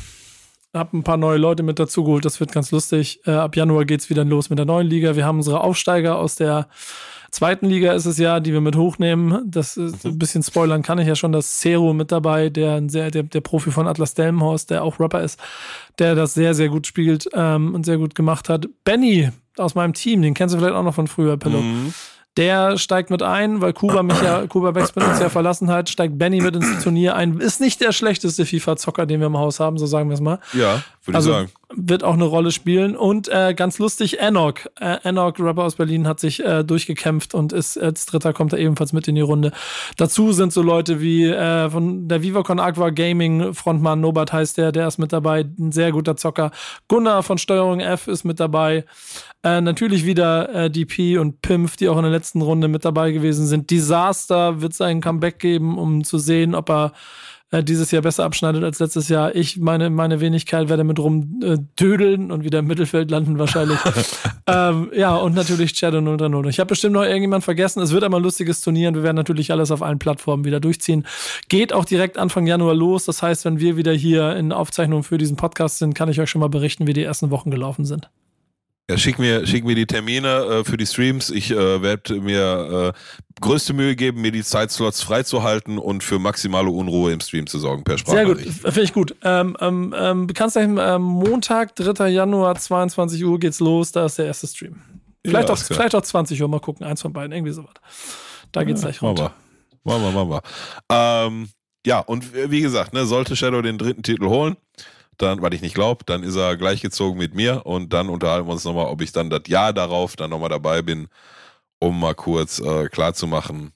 hab ein paar neue Leute mit dazu geholt, das wird ganz lustig. Äh, ab Januar geht's wieder los mit der neuen Liga. Wir haben unsere Aufsteiger aus der zweiten Liga ist es ja, die wir mit hochnehmen. Das ist ein bisschen spoilern kann ich ja schon, dass Cero mit dabei, der, sehr, der, der Profi von Atlas Delmenhorst, der auch Rapper ist, der das sehr, sehr gut spielt ähm, und sehr gut gemacht hat. Benny aus meinem Team, den kennst du vielleicht auch noch von früher, Pillow. Mhm. Der steigt mit ein, weil Kuba mich ja, Kuba Backspin uns ja verlassen hat, steigt Benny mit ins Turnier ein. Ist nicht der schlechteste FIFA-Zocker, den wir im Haus haben, so sagen wir es mal. Ja, würde also, ich sagen. Wird auch eine Rolle spielen. Und äh, ganz lustig, Enoch. Äh, Enoch, Rapper aus Berlin, hat sich äh, durchgekämpft und ist als Dritter kommt er ebenfalls mit in die Runde. Dazu sind so Leute wie äh, von der VivaCon Aqua Gaming Frontmann Nobat heißt der, der ist mit dabei, ein sehr guter Zocker. Gunnar von Steuerung F ist mit dabei. Äh, natürlich wieder äh, DP und Pimpf, die auch in der letzten Runde mit dabei gewesen sind. Disaster wird sein Comeback geben, um zu sehen, ob er äh, dieses Jahr besser abschneidet als letztes Jahr. Ich, meine, meine Wenigkeit werde mit rumdödeln äh, und wieder im Mittelfeld landen wahrscheinlich. ähm, ja, und natürlich Shadow 030. Ich habe bestimmt noch irgendjemand vergessen. Es wird einmal ein lustiges Turnier und wir werden natürlich alles auf allen Plattformen wieder durchziehen. Geht auch direkt Anfang Januar los. Das heißt, wenn wir wieder hier in Aufzeichnung für diesen Podcast sind, kann ich euch schon mal berichten, wie die ersten Wochen gelaufen sind. Ja, schick mir, schick mir die Termine äh, für die Streams. Ich äh, werde mir äh, größte Mühe geben, mir die Zeitslots freizuhalten und für maximale Unruhe im Stream zu sorgen per Sprache. Sehr gut, finde ich gut. Ähm, ähm, ähm, kannst du ähm, Montag, 3. Januar, 22 Uhr geht's los, da ist der erste Stream. Vielleicht, ja, auch, vielleicht auch 20 Uhr, mal gucken, eins von beiden, irgendwie sowas. Da geht's ja, gleich runter. Machen wir, machen wir. Ähm, ja, und wie gesagt, ne, sollte Shadow den dritten Titel holen, dann, weil ich nicht glaube, dann ist er gleichgezogen mit mir und dann unterhalten wir uns nochmal, ob ich dann das Jahr darauf dann nochmal dabei bin, um mal kurz äh, klarzumachen,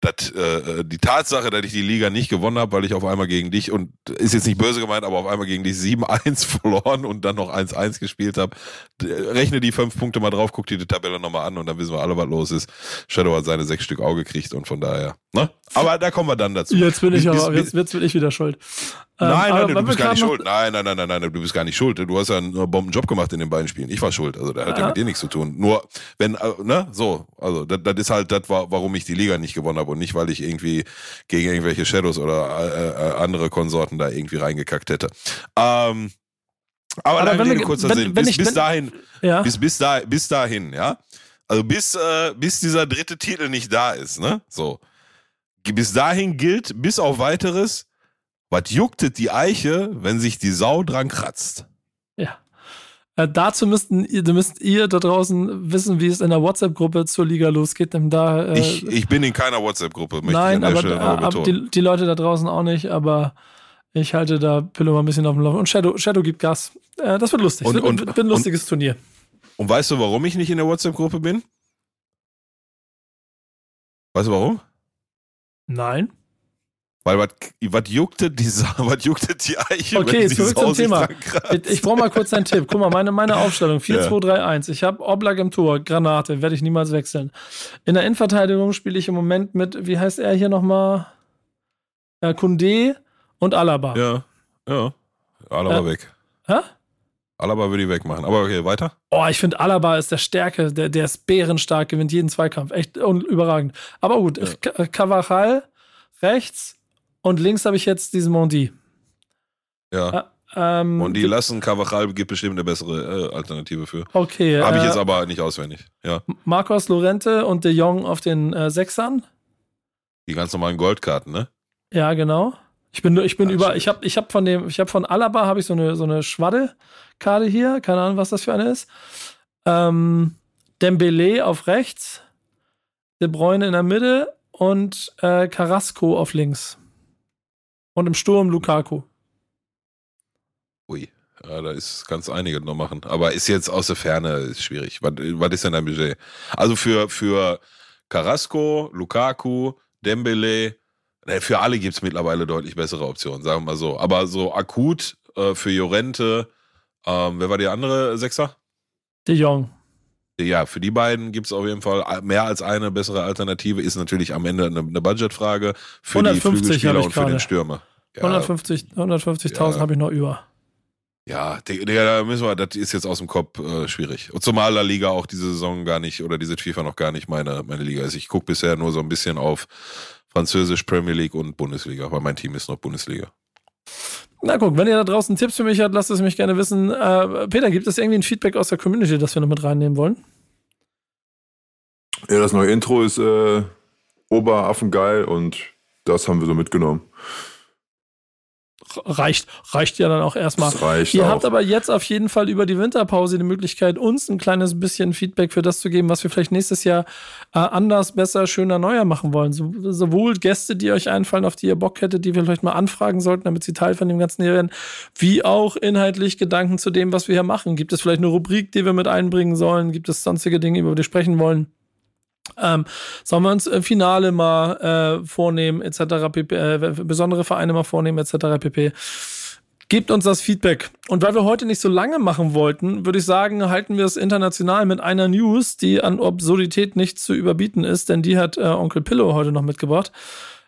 dass äh, die Tatsache, dass ich die Liga nicht gewonnen habe, weil ich auf einmal gegen dich und ist jetzt nicht böse gemeint, aber auf einmal gegen dich 7-1 verloren und dann noch 1-1 gespielt habe, rechne die fünf Punkte mal drauf, guck dir die Tabelle nochmal an und dann wissen wir alle, was los ist. Shadow hat seine sechs Stück Auge gekriegt und von daher, ne? Aber da kommen wir dann dazu. Jetzt bin ich bis, aber, jetzt, jetzt bin ich wieder schuld. Ähm, nein, nein, du bist gar nicht schuld. Nein, nein, nein, nein, nein, du bist gar nicht schuld. Du hast ja einen Bombenjob gemacht in den beiden Spielen. Ich war schuld. Also, da hat ja mit dir nichts zu tun. Nur, wenn, äh, ne, so, also, das, ist halt das, warum ich die Liga nicht gewonnen habe und nicht, weil ich irgendwie gegen irgendwelche Shadows oder äh, äh, andere Konsorten da irgendwie reingekackt hätte. Ähm, aber, aber lange Rede, kurzer wenn, Sinn. Wenn bis, ich, bis dahin, ja. bis, bis, da, bis dahin, ja. Also bis, äh, bis dieser dritte Titel nicht da ist, ne? So. Bis dahin gilt, bis auf weiteres, was jucktet die Eiche, wenn sich die Sau dran kratzt? Ja. Äh, dazu müssten ihr, müsst ihr da draußen wissen, wie es in der WhatsApp-Gruppe zur Liga losgeht. Denn da, äh, ich, ich bin in keiner WhatsApp-Gruppe. Nein, aber, aber die, die, Leute da draußen auch nicht. Aber ich halte da Pillow mal ein bisschen auf dem Lauf. Und Shadow, Shadow gibt Gas. Äh, das wird lustig. Und, wird, und, wird ein lustiges und, Turnier. Und weißt du, warum ich nicht in der WhatsApp-Gruppe bin? Weißt du warum? Nein. Weil was, juckte die, was juckte die Eiche? Okay, zurück zum Thema. Ich, ich brauche mal kurz einen Tipp. Guck mal, meine, meine Aufstellung: 4-2-3-1. Ich habe Oblak im Tor, Granate, werde ich niemals wechseln. In der Innenverteidigung spiele ich im Moment mit, wie heißt er hier nochmal? Äh, Kunde und Alaba. Ja, ja. Alaba äh, weg. Hä? Alaba würde ich wegmachen. Aber okay, weiter. Oh, ich finde Alaba ist der Stärke, der, der ist bärenstark, gewinnt jeden Zweikampf. Echt überragend. Aber gut, ja. Cavachal rechts, und links habe ich jetzt diesen Mondi. Ja. Äh, ähm, und die lassen Cavachal gibt bestimmt eine bessere äh, Alternative für. Okay. Habe ich äh, jetzt aber nicht auswendig. Ja. Marcos Lorente und De Jong auf den äh, Sechsern. Die ganz normalen Goldkarten, ne? Ja, genau. Ich bin, ich bin über, ich habe ich hab von dem, ich habe von Alaba habe ich so eine, so eine Schwadde-Karte hier. Keine Ahnung, was das für eine ist. Ähm, Dembele auf rechts. De Bruyne in der Mitte und äh, Carrasco auf links. Und im Sturm Lukaku. Ui. Ja, da ist ganz einige noch machen. Aber ist jetzt aus der Ferne ist schwierig. Was, was ist denn dein Budget? Also für, für Carrasco, Lukaku, Dembele, ne, für alle gibt es mittlerweile deutlich bessere Optionen, sagen wir mal so. Aber so akut äh, für Jorente, ähm, wer war die andere Sechser? De Jong. Ja, für die beiden gibt es auf jeden Fall mehr als eine bessere Alternative. Ist natürlich am Ende eine, eine Budgetfrage für 150 die Flügelspieler und für den Stürmer. Ja, 150 150.000 Ja. habe ich noch über. Ja, da müssen wir, das ist jetzt aus dem Kopf äh, schwierig. Und zumal La Liga auch diese Saison gar nicht oder diese FIFA noch gar nicht meine, meine Liga ist. Ich gucke bisher nur so ein bisschen auf Französisch, Premier League und Bundesliga, weil mein Team ist noch Bundesliga. Na guck, wenn ihr da draußen Tipps für mich habt, lasst es mich gerne wissen. Äh, Peter, gibt es irgendwie ein Feedback aus der Community, das wir noch mit reinnehmen wollen? Ja, das neue Intro ist äh, oberaffengeil und das haben wir so mitgenommen. Reicht, reicht ja dann auch erstmal. Das reicht Ihr auch. habt aber jetzt auf jeden Fall über die Winterpause die Möglichkeit, uns ein kleines bisschen Feedback für das zu geben, was wir vielleicht nächstes Jahr äh, anders, besser, schöner, neuer machen wollen. So, sowohl Gäste, die euch einfallen, auf die ihr Bock hättet, die wir vielleicht mal anfragen sollten, damit sie Teil von dem Ganzen hier werden, wie auch inhaltlich Gedanken zu dem, was wir hier machen. Gibt es vielleicht eine Rubrik, die wir mit einbringen sollen? Gibt es sonstige Dinge, über die wir sprechen wollen? Ähm, sollen wir uns im Finale mal äh, vornehmen, etc. pp, äh, besondere Vereine mal vornehmen, etc. pp. Gebt uns das Feedback. Und weil wir heute nicht so lange machen wollten, würde ich sagen, halten wir es international mit einer News, die an Absurdität nicht zu überbieten ist, denn die hat äh, Onkel Pillow heute noch mitgebracht.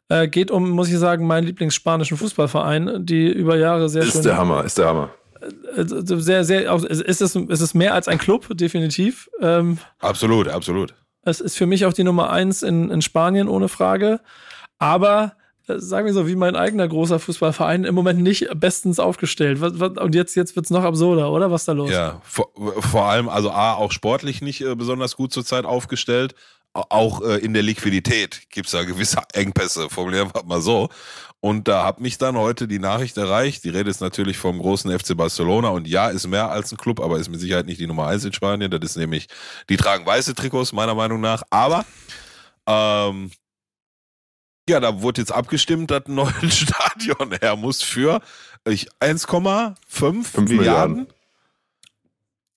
Äh, geht um, muss ich sagen, meinen Lieblingsspanischen Fußballverein, die über Jahre sehr schön Ist der Hammer, ist der Hammer. äh, sehr, sehr, auch- es ist es, ist mehr als ein Club, definitiv. Ähm, Absolut, absolut. Es ist für mich auch die Nummer eins in, in Spanien, ohne Frage. Aber äh, sagen wir so, wie mein eigener großer Fußballverein im Moment nicht bestens aufgestellt. Und jetzt, jetzt wird es noch absurder, oder? Was da los? Ja, vor, vor allem, also A, auch sportlich nicht äh, besonders gut zurzeit aufgestellt. Au- Auch äh, in der Liquidität gibt es da gewisse Engpässe, formulieren wir mal so. Und da hat mich dann heute die Nachricht erreicht. Die Rede ist natürlich vom großen FC Barcelona. Und ja, ist mehr als ein Club, aber ist mit Sicherheit nicht die Nummer eins in Spanien. Das ist nämlich, die tragen weiße Trikots, meiner Meinung nach. Aber ähm, ja, da wurde jetzt abgestimmt, dass ein neues Stadion her muss für ich, 1,5 Fünf Milliarden. Milliarden.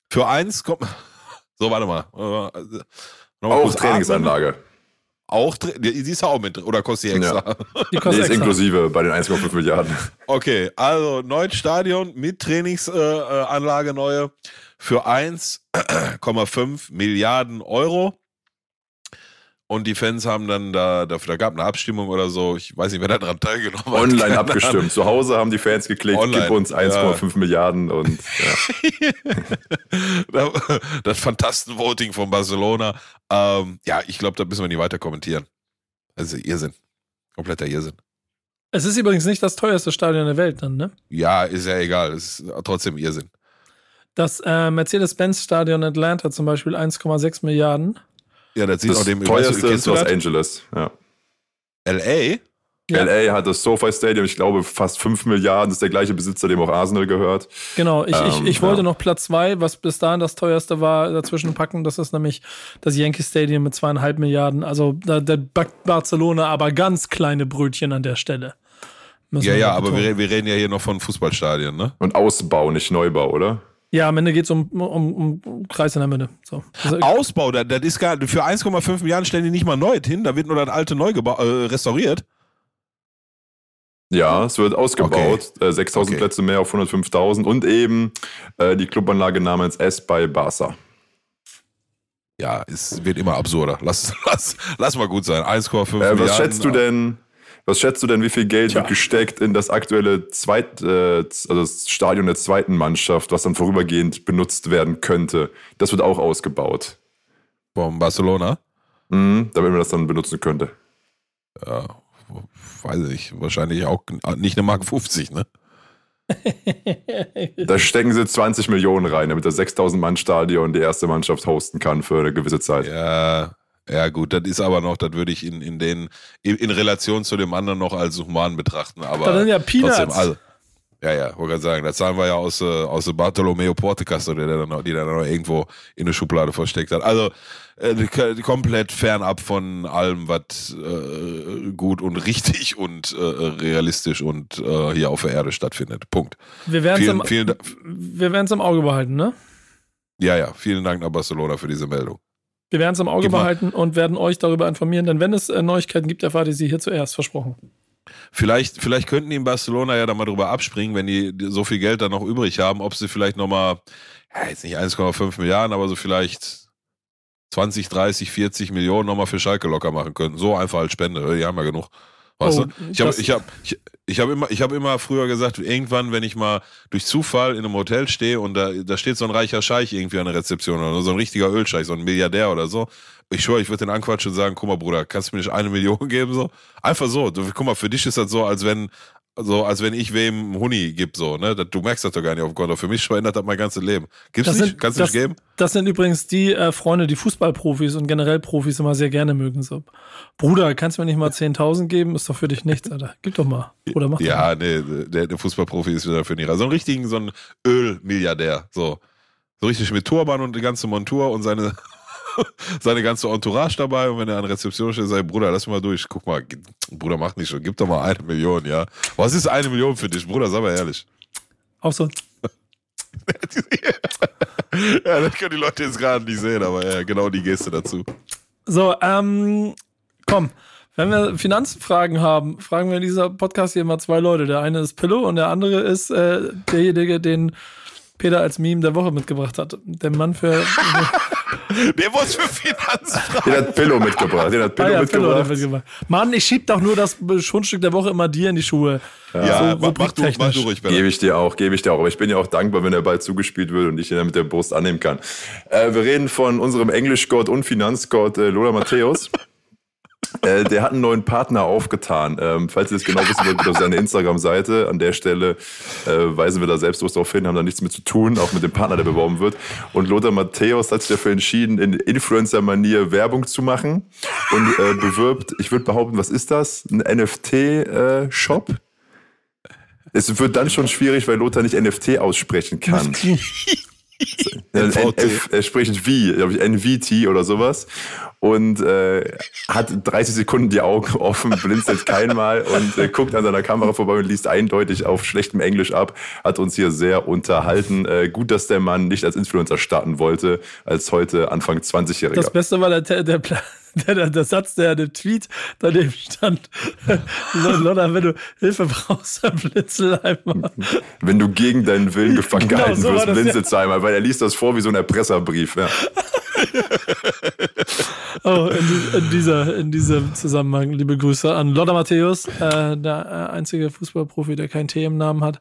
Für 1, komm- so warte mal. Auch Trainingsanlage. atmen. Auch, die, die ist auch mit drin, oder kostet die extra? Die Nee, kostet ist extra. inklusive bei den 1,5 Milliarden. Okay, also neues Stadion mit Trainingsanlage äh, neue für 1,5 Milliarden Euro. Und die Fans haben dann da, dafür, da gab eine Abstimmung oder so, ich weiß nicht, wer da dran teilgenommen hat. Online abgestimmt. Zu Hause haben die Fans geklickt, Online, gib uns 1,5 Milliarden und ja. das Fantastenvoting von Barcelona. Ähm, ja, ich glaube, da müssen wir nicht weiter kommentieren. Also Irrsinn. Kompletter Irrsinn. Es ist übrigens nicht das teuerste Stadion der Welt dann, ne? Ja, ist ja egal. Es ist trotzdem Irrsinn. Das äh, Mercedes-Benz-Stadion Atlanta zum Beispiel 1,6 Milliarden. Ja, das sieht das auch dem teuerste ist du Los das? Angeles. Ja. LA? Ja. LA hat das SoFi Stadium, ich glaube, fast 5 Milliarden. Das ist der gleiche Besitzer, dem auch Arsenal gehört. Genau, ich, ich, Ähm, ich wollte ja. noch Platz zwei, was bis dahin das teuerste war, dazwischen packen. Das ist nämlich das Yankee Stadium mit zweieinhalb Milliarden. Also da, da backt Barcelona aber ganz kleine Brötchen an der Stelle. Müssen Ja, ja, aber wir, wir reden ja hier noch von Fußballstadien, ne? Und Ausbau, nicht Neubau, oder? Ja, am Ende geht es um, um, um Kreis in der Mitte. So. Ausbau, das, das ist gar für 1,5 Milliarden stellen die nicht mal neu hin, da wird nur das alte neu äh, restauriert. Ja, es wird ausgebaut. Äh, 6000 Okay. Plätze mehr auf 105.000 und eben äh, die Clubanlage namens S bei Barca. Ja, es wird immer absurder. Lass, lass, lass mal gut sein. 1,5 Äh, Milliarden. was schätzt du denn? Was schätzt du denn, wie viel Geld wird gesteckt in das aktuelle Zweit, äh, also das Stadion der zweiten Mannschaft, was dann vorübergehend benutzt werden könnte? Das wird auch ausgebaut, Vom Barcelona? mhm, damit man das dann benutzen könnte. Ja, weiß ich. Wahrscheinlich auch nicht eine Mark 50, ne? Da stecken sie 20 Millionen rein, damit das 6000 Mann Stadion die erste Mannschaft hosten kann für eine gewisse Zeit. Ja, ja gut, das ist aber noch, das würde ich in, in den, in, in Relation zu dem anderen noch als human betrachten. Aber Das sind ja Peanuts. Trotzdem, also, Ja, ja, wollte gerade sagen, das zahlen wir ja aus, äh, aus Bartolomeo Portekasse, der dann, die dann noch irgendwo in der Schublade versteckt hat. Also äh, komplett fernab von allem, was äh, gut und richtig und äh, realistisch und äh, hier auf der Erde stattfindet. Punkt. Wir werden es im, wir Auge behalten, ne? ja, ja, vielen Dank nach Barcelona für diese Meldung. Wir werden es im Auge Gib mal- behalten und werden euch darüber informieren, denn wenn es äh, Neuigkeiten gibt, erfahrt ihr sie hier zuerst, versprochen. Vielleicht, vielleicht könnten die in Barcelona ja da mal drüber abspringen, wenn die so viel Geld dann noch übrig haben, ob sie vielleicht nochmal, ja, jetzt nicht 1,5 Milliarden, aber so vielleicht 20, 30, 40 Millionen nochmal für Schalke locker machen könnten. So einfach als Spende, die haben ja genug. Weißt Oh, du? Ich habe ich hab, ich, ich hab immer, ich hab immer früher gesagt, irgendwann, wenn ich mal durch Zufall in einem Hotel stehe und da, da steht so ein reicher Scheich irgendwie an der Rezeption oder so ein richtiger Ölscheich, so ein Milliardär oder so. Ich schwöre, ich würde den anquatschen und sagen, guck mal, Bruder, kannst du mir nicht eine Million geben? So? Einfach so. Du, guck mal, für dich ist das so, als wenn, so, als wenn ich wem einen Huni gib, so, ne? Du merkst das doch gar nicht auf Konto. Für mich verändert das mein ganzes Leben. Gibt's Das nicht? sind- Kannst du das- nicht geben? Das sind übrigens die äh, Freunde, die Fußballprofis und generell Profis immer sehr gerne mögen. So, Bruder, kannst du mir nicht mal 10.000 geben? Ist doch für dich nichts, Alter. Gib doch mal. Bruder, mach. Ja, nee, der, der Fußballprofi ist wieder dafür nicht. So einen richtigen, so ein Ölmilliardär. So. So richtig mit Turban und die ganze Montur und seine, seine ganze Entourage dabei. Und wenn er an Rezeption steht, sagt, Bruder, lass mal durch. Guck mal, Bruder, mach nicht schon. Gib doch mal eine Million, ja. Was ist eine Million für dich, Bruder? Sag mal ehrlich. Auch so. ja, das können die Leute jetzt gerade nicht sehen, aber ja, genau die Geste dazu. So, ähm, komm. Wenn wir Finanzfragen haben, fragen wir in dieser Podcast hier immer zwei Leute. Der eine ist Pillow und der andere ist äh, derjenige, den Peter als Meme der Woche mitgebracht hat. Der Mann für. Der muss für Finanzfragen. Den hat Pillow mitgebracht. Den hat Pillow Ah ja, Pillow hat mitgebracht. mitgebracht. Mann, ich schieb doch nur das Schundstück der Woche immer dir in die Schuhe. Ja, so mach, mach, du, mach du ruhig. Gebe ich dir auch, gebe ich dir auch. Aber ich bin ja auch dankbar, wenn der Ball zugespielt wird und ich ihn dann mit der Brust annehmen kann. Äh, wir reden von unserem Englischgott und Finanzgott äh, Lola Matthäus. Äh, der hat einen neuen Partner aufgetan. Ähm, falls ihr das genau wissen wollt, geht auf seine Instagram-Seite. An der Stelle äh, weisen wir da selbstlos darauf hin, haben da nichts mit zu tun, auch mit dem Partner, der beworben wird. Und Lothar Matthäus hat sich dafür entschieden, in Influencer-Manier Werbung zu machen und äh, bewirbt, ich würde behaupten, was ist das? Ein NFT-Shop? Es wird dann schon schwierig, weil Lothar nicht NFT aussprechen kann. Er spricht wie, glaube ich, NVT oder sowas. Und äh, hat 30 Sekunden die Augen offen, blinzelt keinmal und äh, guckt an seiner Kamera vorbei und liest eindeutig auf schlechtem Englisch ab. Hat uns hier sehr unterhalten. Äh, gut, dass der Mann nicht als Influencer starten wollte, als heute Anfang 20-Jähriger. Das Beste war der, der, der, Pla- der, der, der Satz, der der Tweet daneben stand. Lotta, wenn du Hilfe brauchst, dann blitzel einmal. Wenn du gegen deinen Willen gefangen Genau, gehalten so wirst, das, ja. zweimal, weil er liest das vor wie so ein Erpresserbrief. Ja. Oh, in, in, dieser, in diesem Zusammenhang liebe Grüße an Lotta Matthäus, äh, der äh, einzige Fußballprofi, der kein T im Namen hat.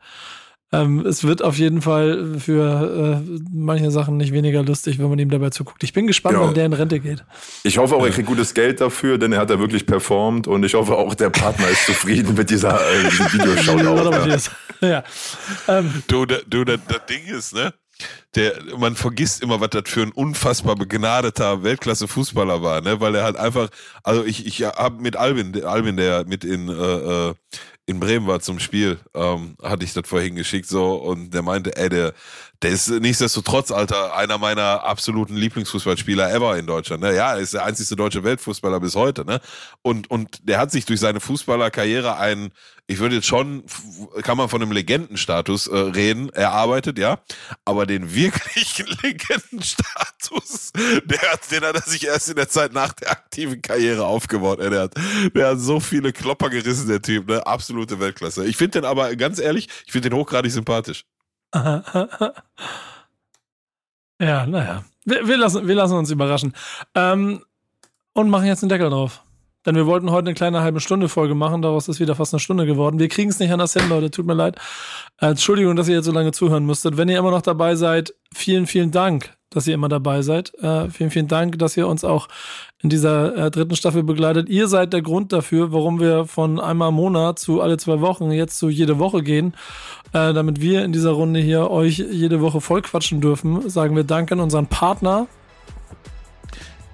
Ähm, es wird auf jeden Fall für äh, manche Sachen nicht weniger lustig, wenn man ihm dabei zuguckt. Ich bin gespannt, Ja. wann der in Rente geht. Ich hoffe auch, er kriegt gutes Geld dafür, denn er hat da wirklich performt und ich hoffe auch, der Partner ist zufrieden mit dieser äh, diesem Videoshoutout. Ja. Ja. Ähm, Du, da, du das, das Ding ist, ne? Der, man vergisst immer, was das für ein unfassbar begnadeter Weltklasse-Fußballer war, ne? Weil er halt einfach, also ich, ich habe mit Albin, der- Albin, der mit in, äh, äh, in Bremen war zum Spiel, ähm, hatte ich das vorhin geschickt so und der meinte, ey, der, der ist nichtsdestotrotz, Alter, einer meiner absoluten Lieblingsfußballspieler ever in Deutschland. Ne? Ja, er ist der einzigste deutsche Weltfußballer bis heute. Ne? Und, und der hat sich durch seine Fußballerkarriere einen, ich würde jetzt schon, kann man von einem Legendenstatus äh, reden, erarbeitet, ja. Aber den wirklichen Legendenstatus, der hat, den hat er sich erst in der Zeit nach der aktiven Karriere aufgebaut. Ey, der, hat, der hat so viele Klopper gerissen, der Typ, ne? Absolute Weltklasse. Ich finde den aber, ganz ehrlich, ich finde den hochgradig sympathisch. ja, naja. Wir, wir, lassen, wir lassen uns überraschen. Ähm, und machen jetzt einen Deckel drauf. Denn wir wollten heute eine kleine halbe Stunde Folge machen, daraus ist wieder fast eine Stunde geworden. Wir kriegen es nicht anders hin, Leute, tut mir leid. Äh, Entschuldigung, dass ihr jetzt so lange zuhören musstet. Wenn ihr immer noch dabei seid, vielen, vielen Dank, dass ihr immer dabei seid. Äh, vielen, vielen Dank, dass ihr uns auch in dieser äh, dritten Staffel begleitet. Ihr seid der Grund dafür, warum wir von einmal im Monat zu alle zwei Wochen jetzt zu jede Woche gehen. Äh, damit wir in dieser Runde hier euch jede Woche voll quatschen dürfen, sagen wir Dank an unseren Partner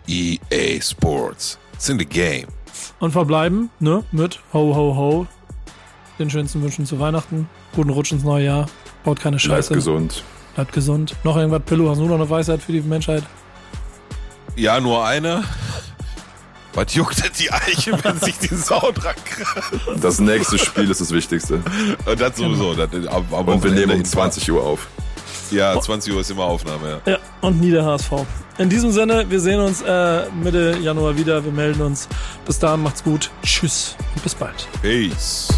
EA Sports. It's in the game. und verbleiben ne, mit Ho, Ho, Ho. den schönsten Wünschen zu Weihnachten. Guten Rutsch ins neue Jahr. Baut keine Bleibt Scheiße. gesund. Bleibt gesund. Noch irgendwas, Pillow? Hast du noch eine Weisheit für die Menschheit? Ja, nur eine. Was juckt denn die Eiche, wenn sich die Sau dran kratzt? Das nächste Spiel ist das Wichtigste. Und das sowieso. Das, am Und wir nehmen um Wochenende 20 Uhr auf. Ja, 20 Uhr ist immer Aufnahme, ja. Ja, und nie der HSV. In diesem Sinne, wir sehen uns äh, Mitte Januar wieder. Wir melden uns. Bis dahin, macht's gut. Tschüss und bis bald. Peace.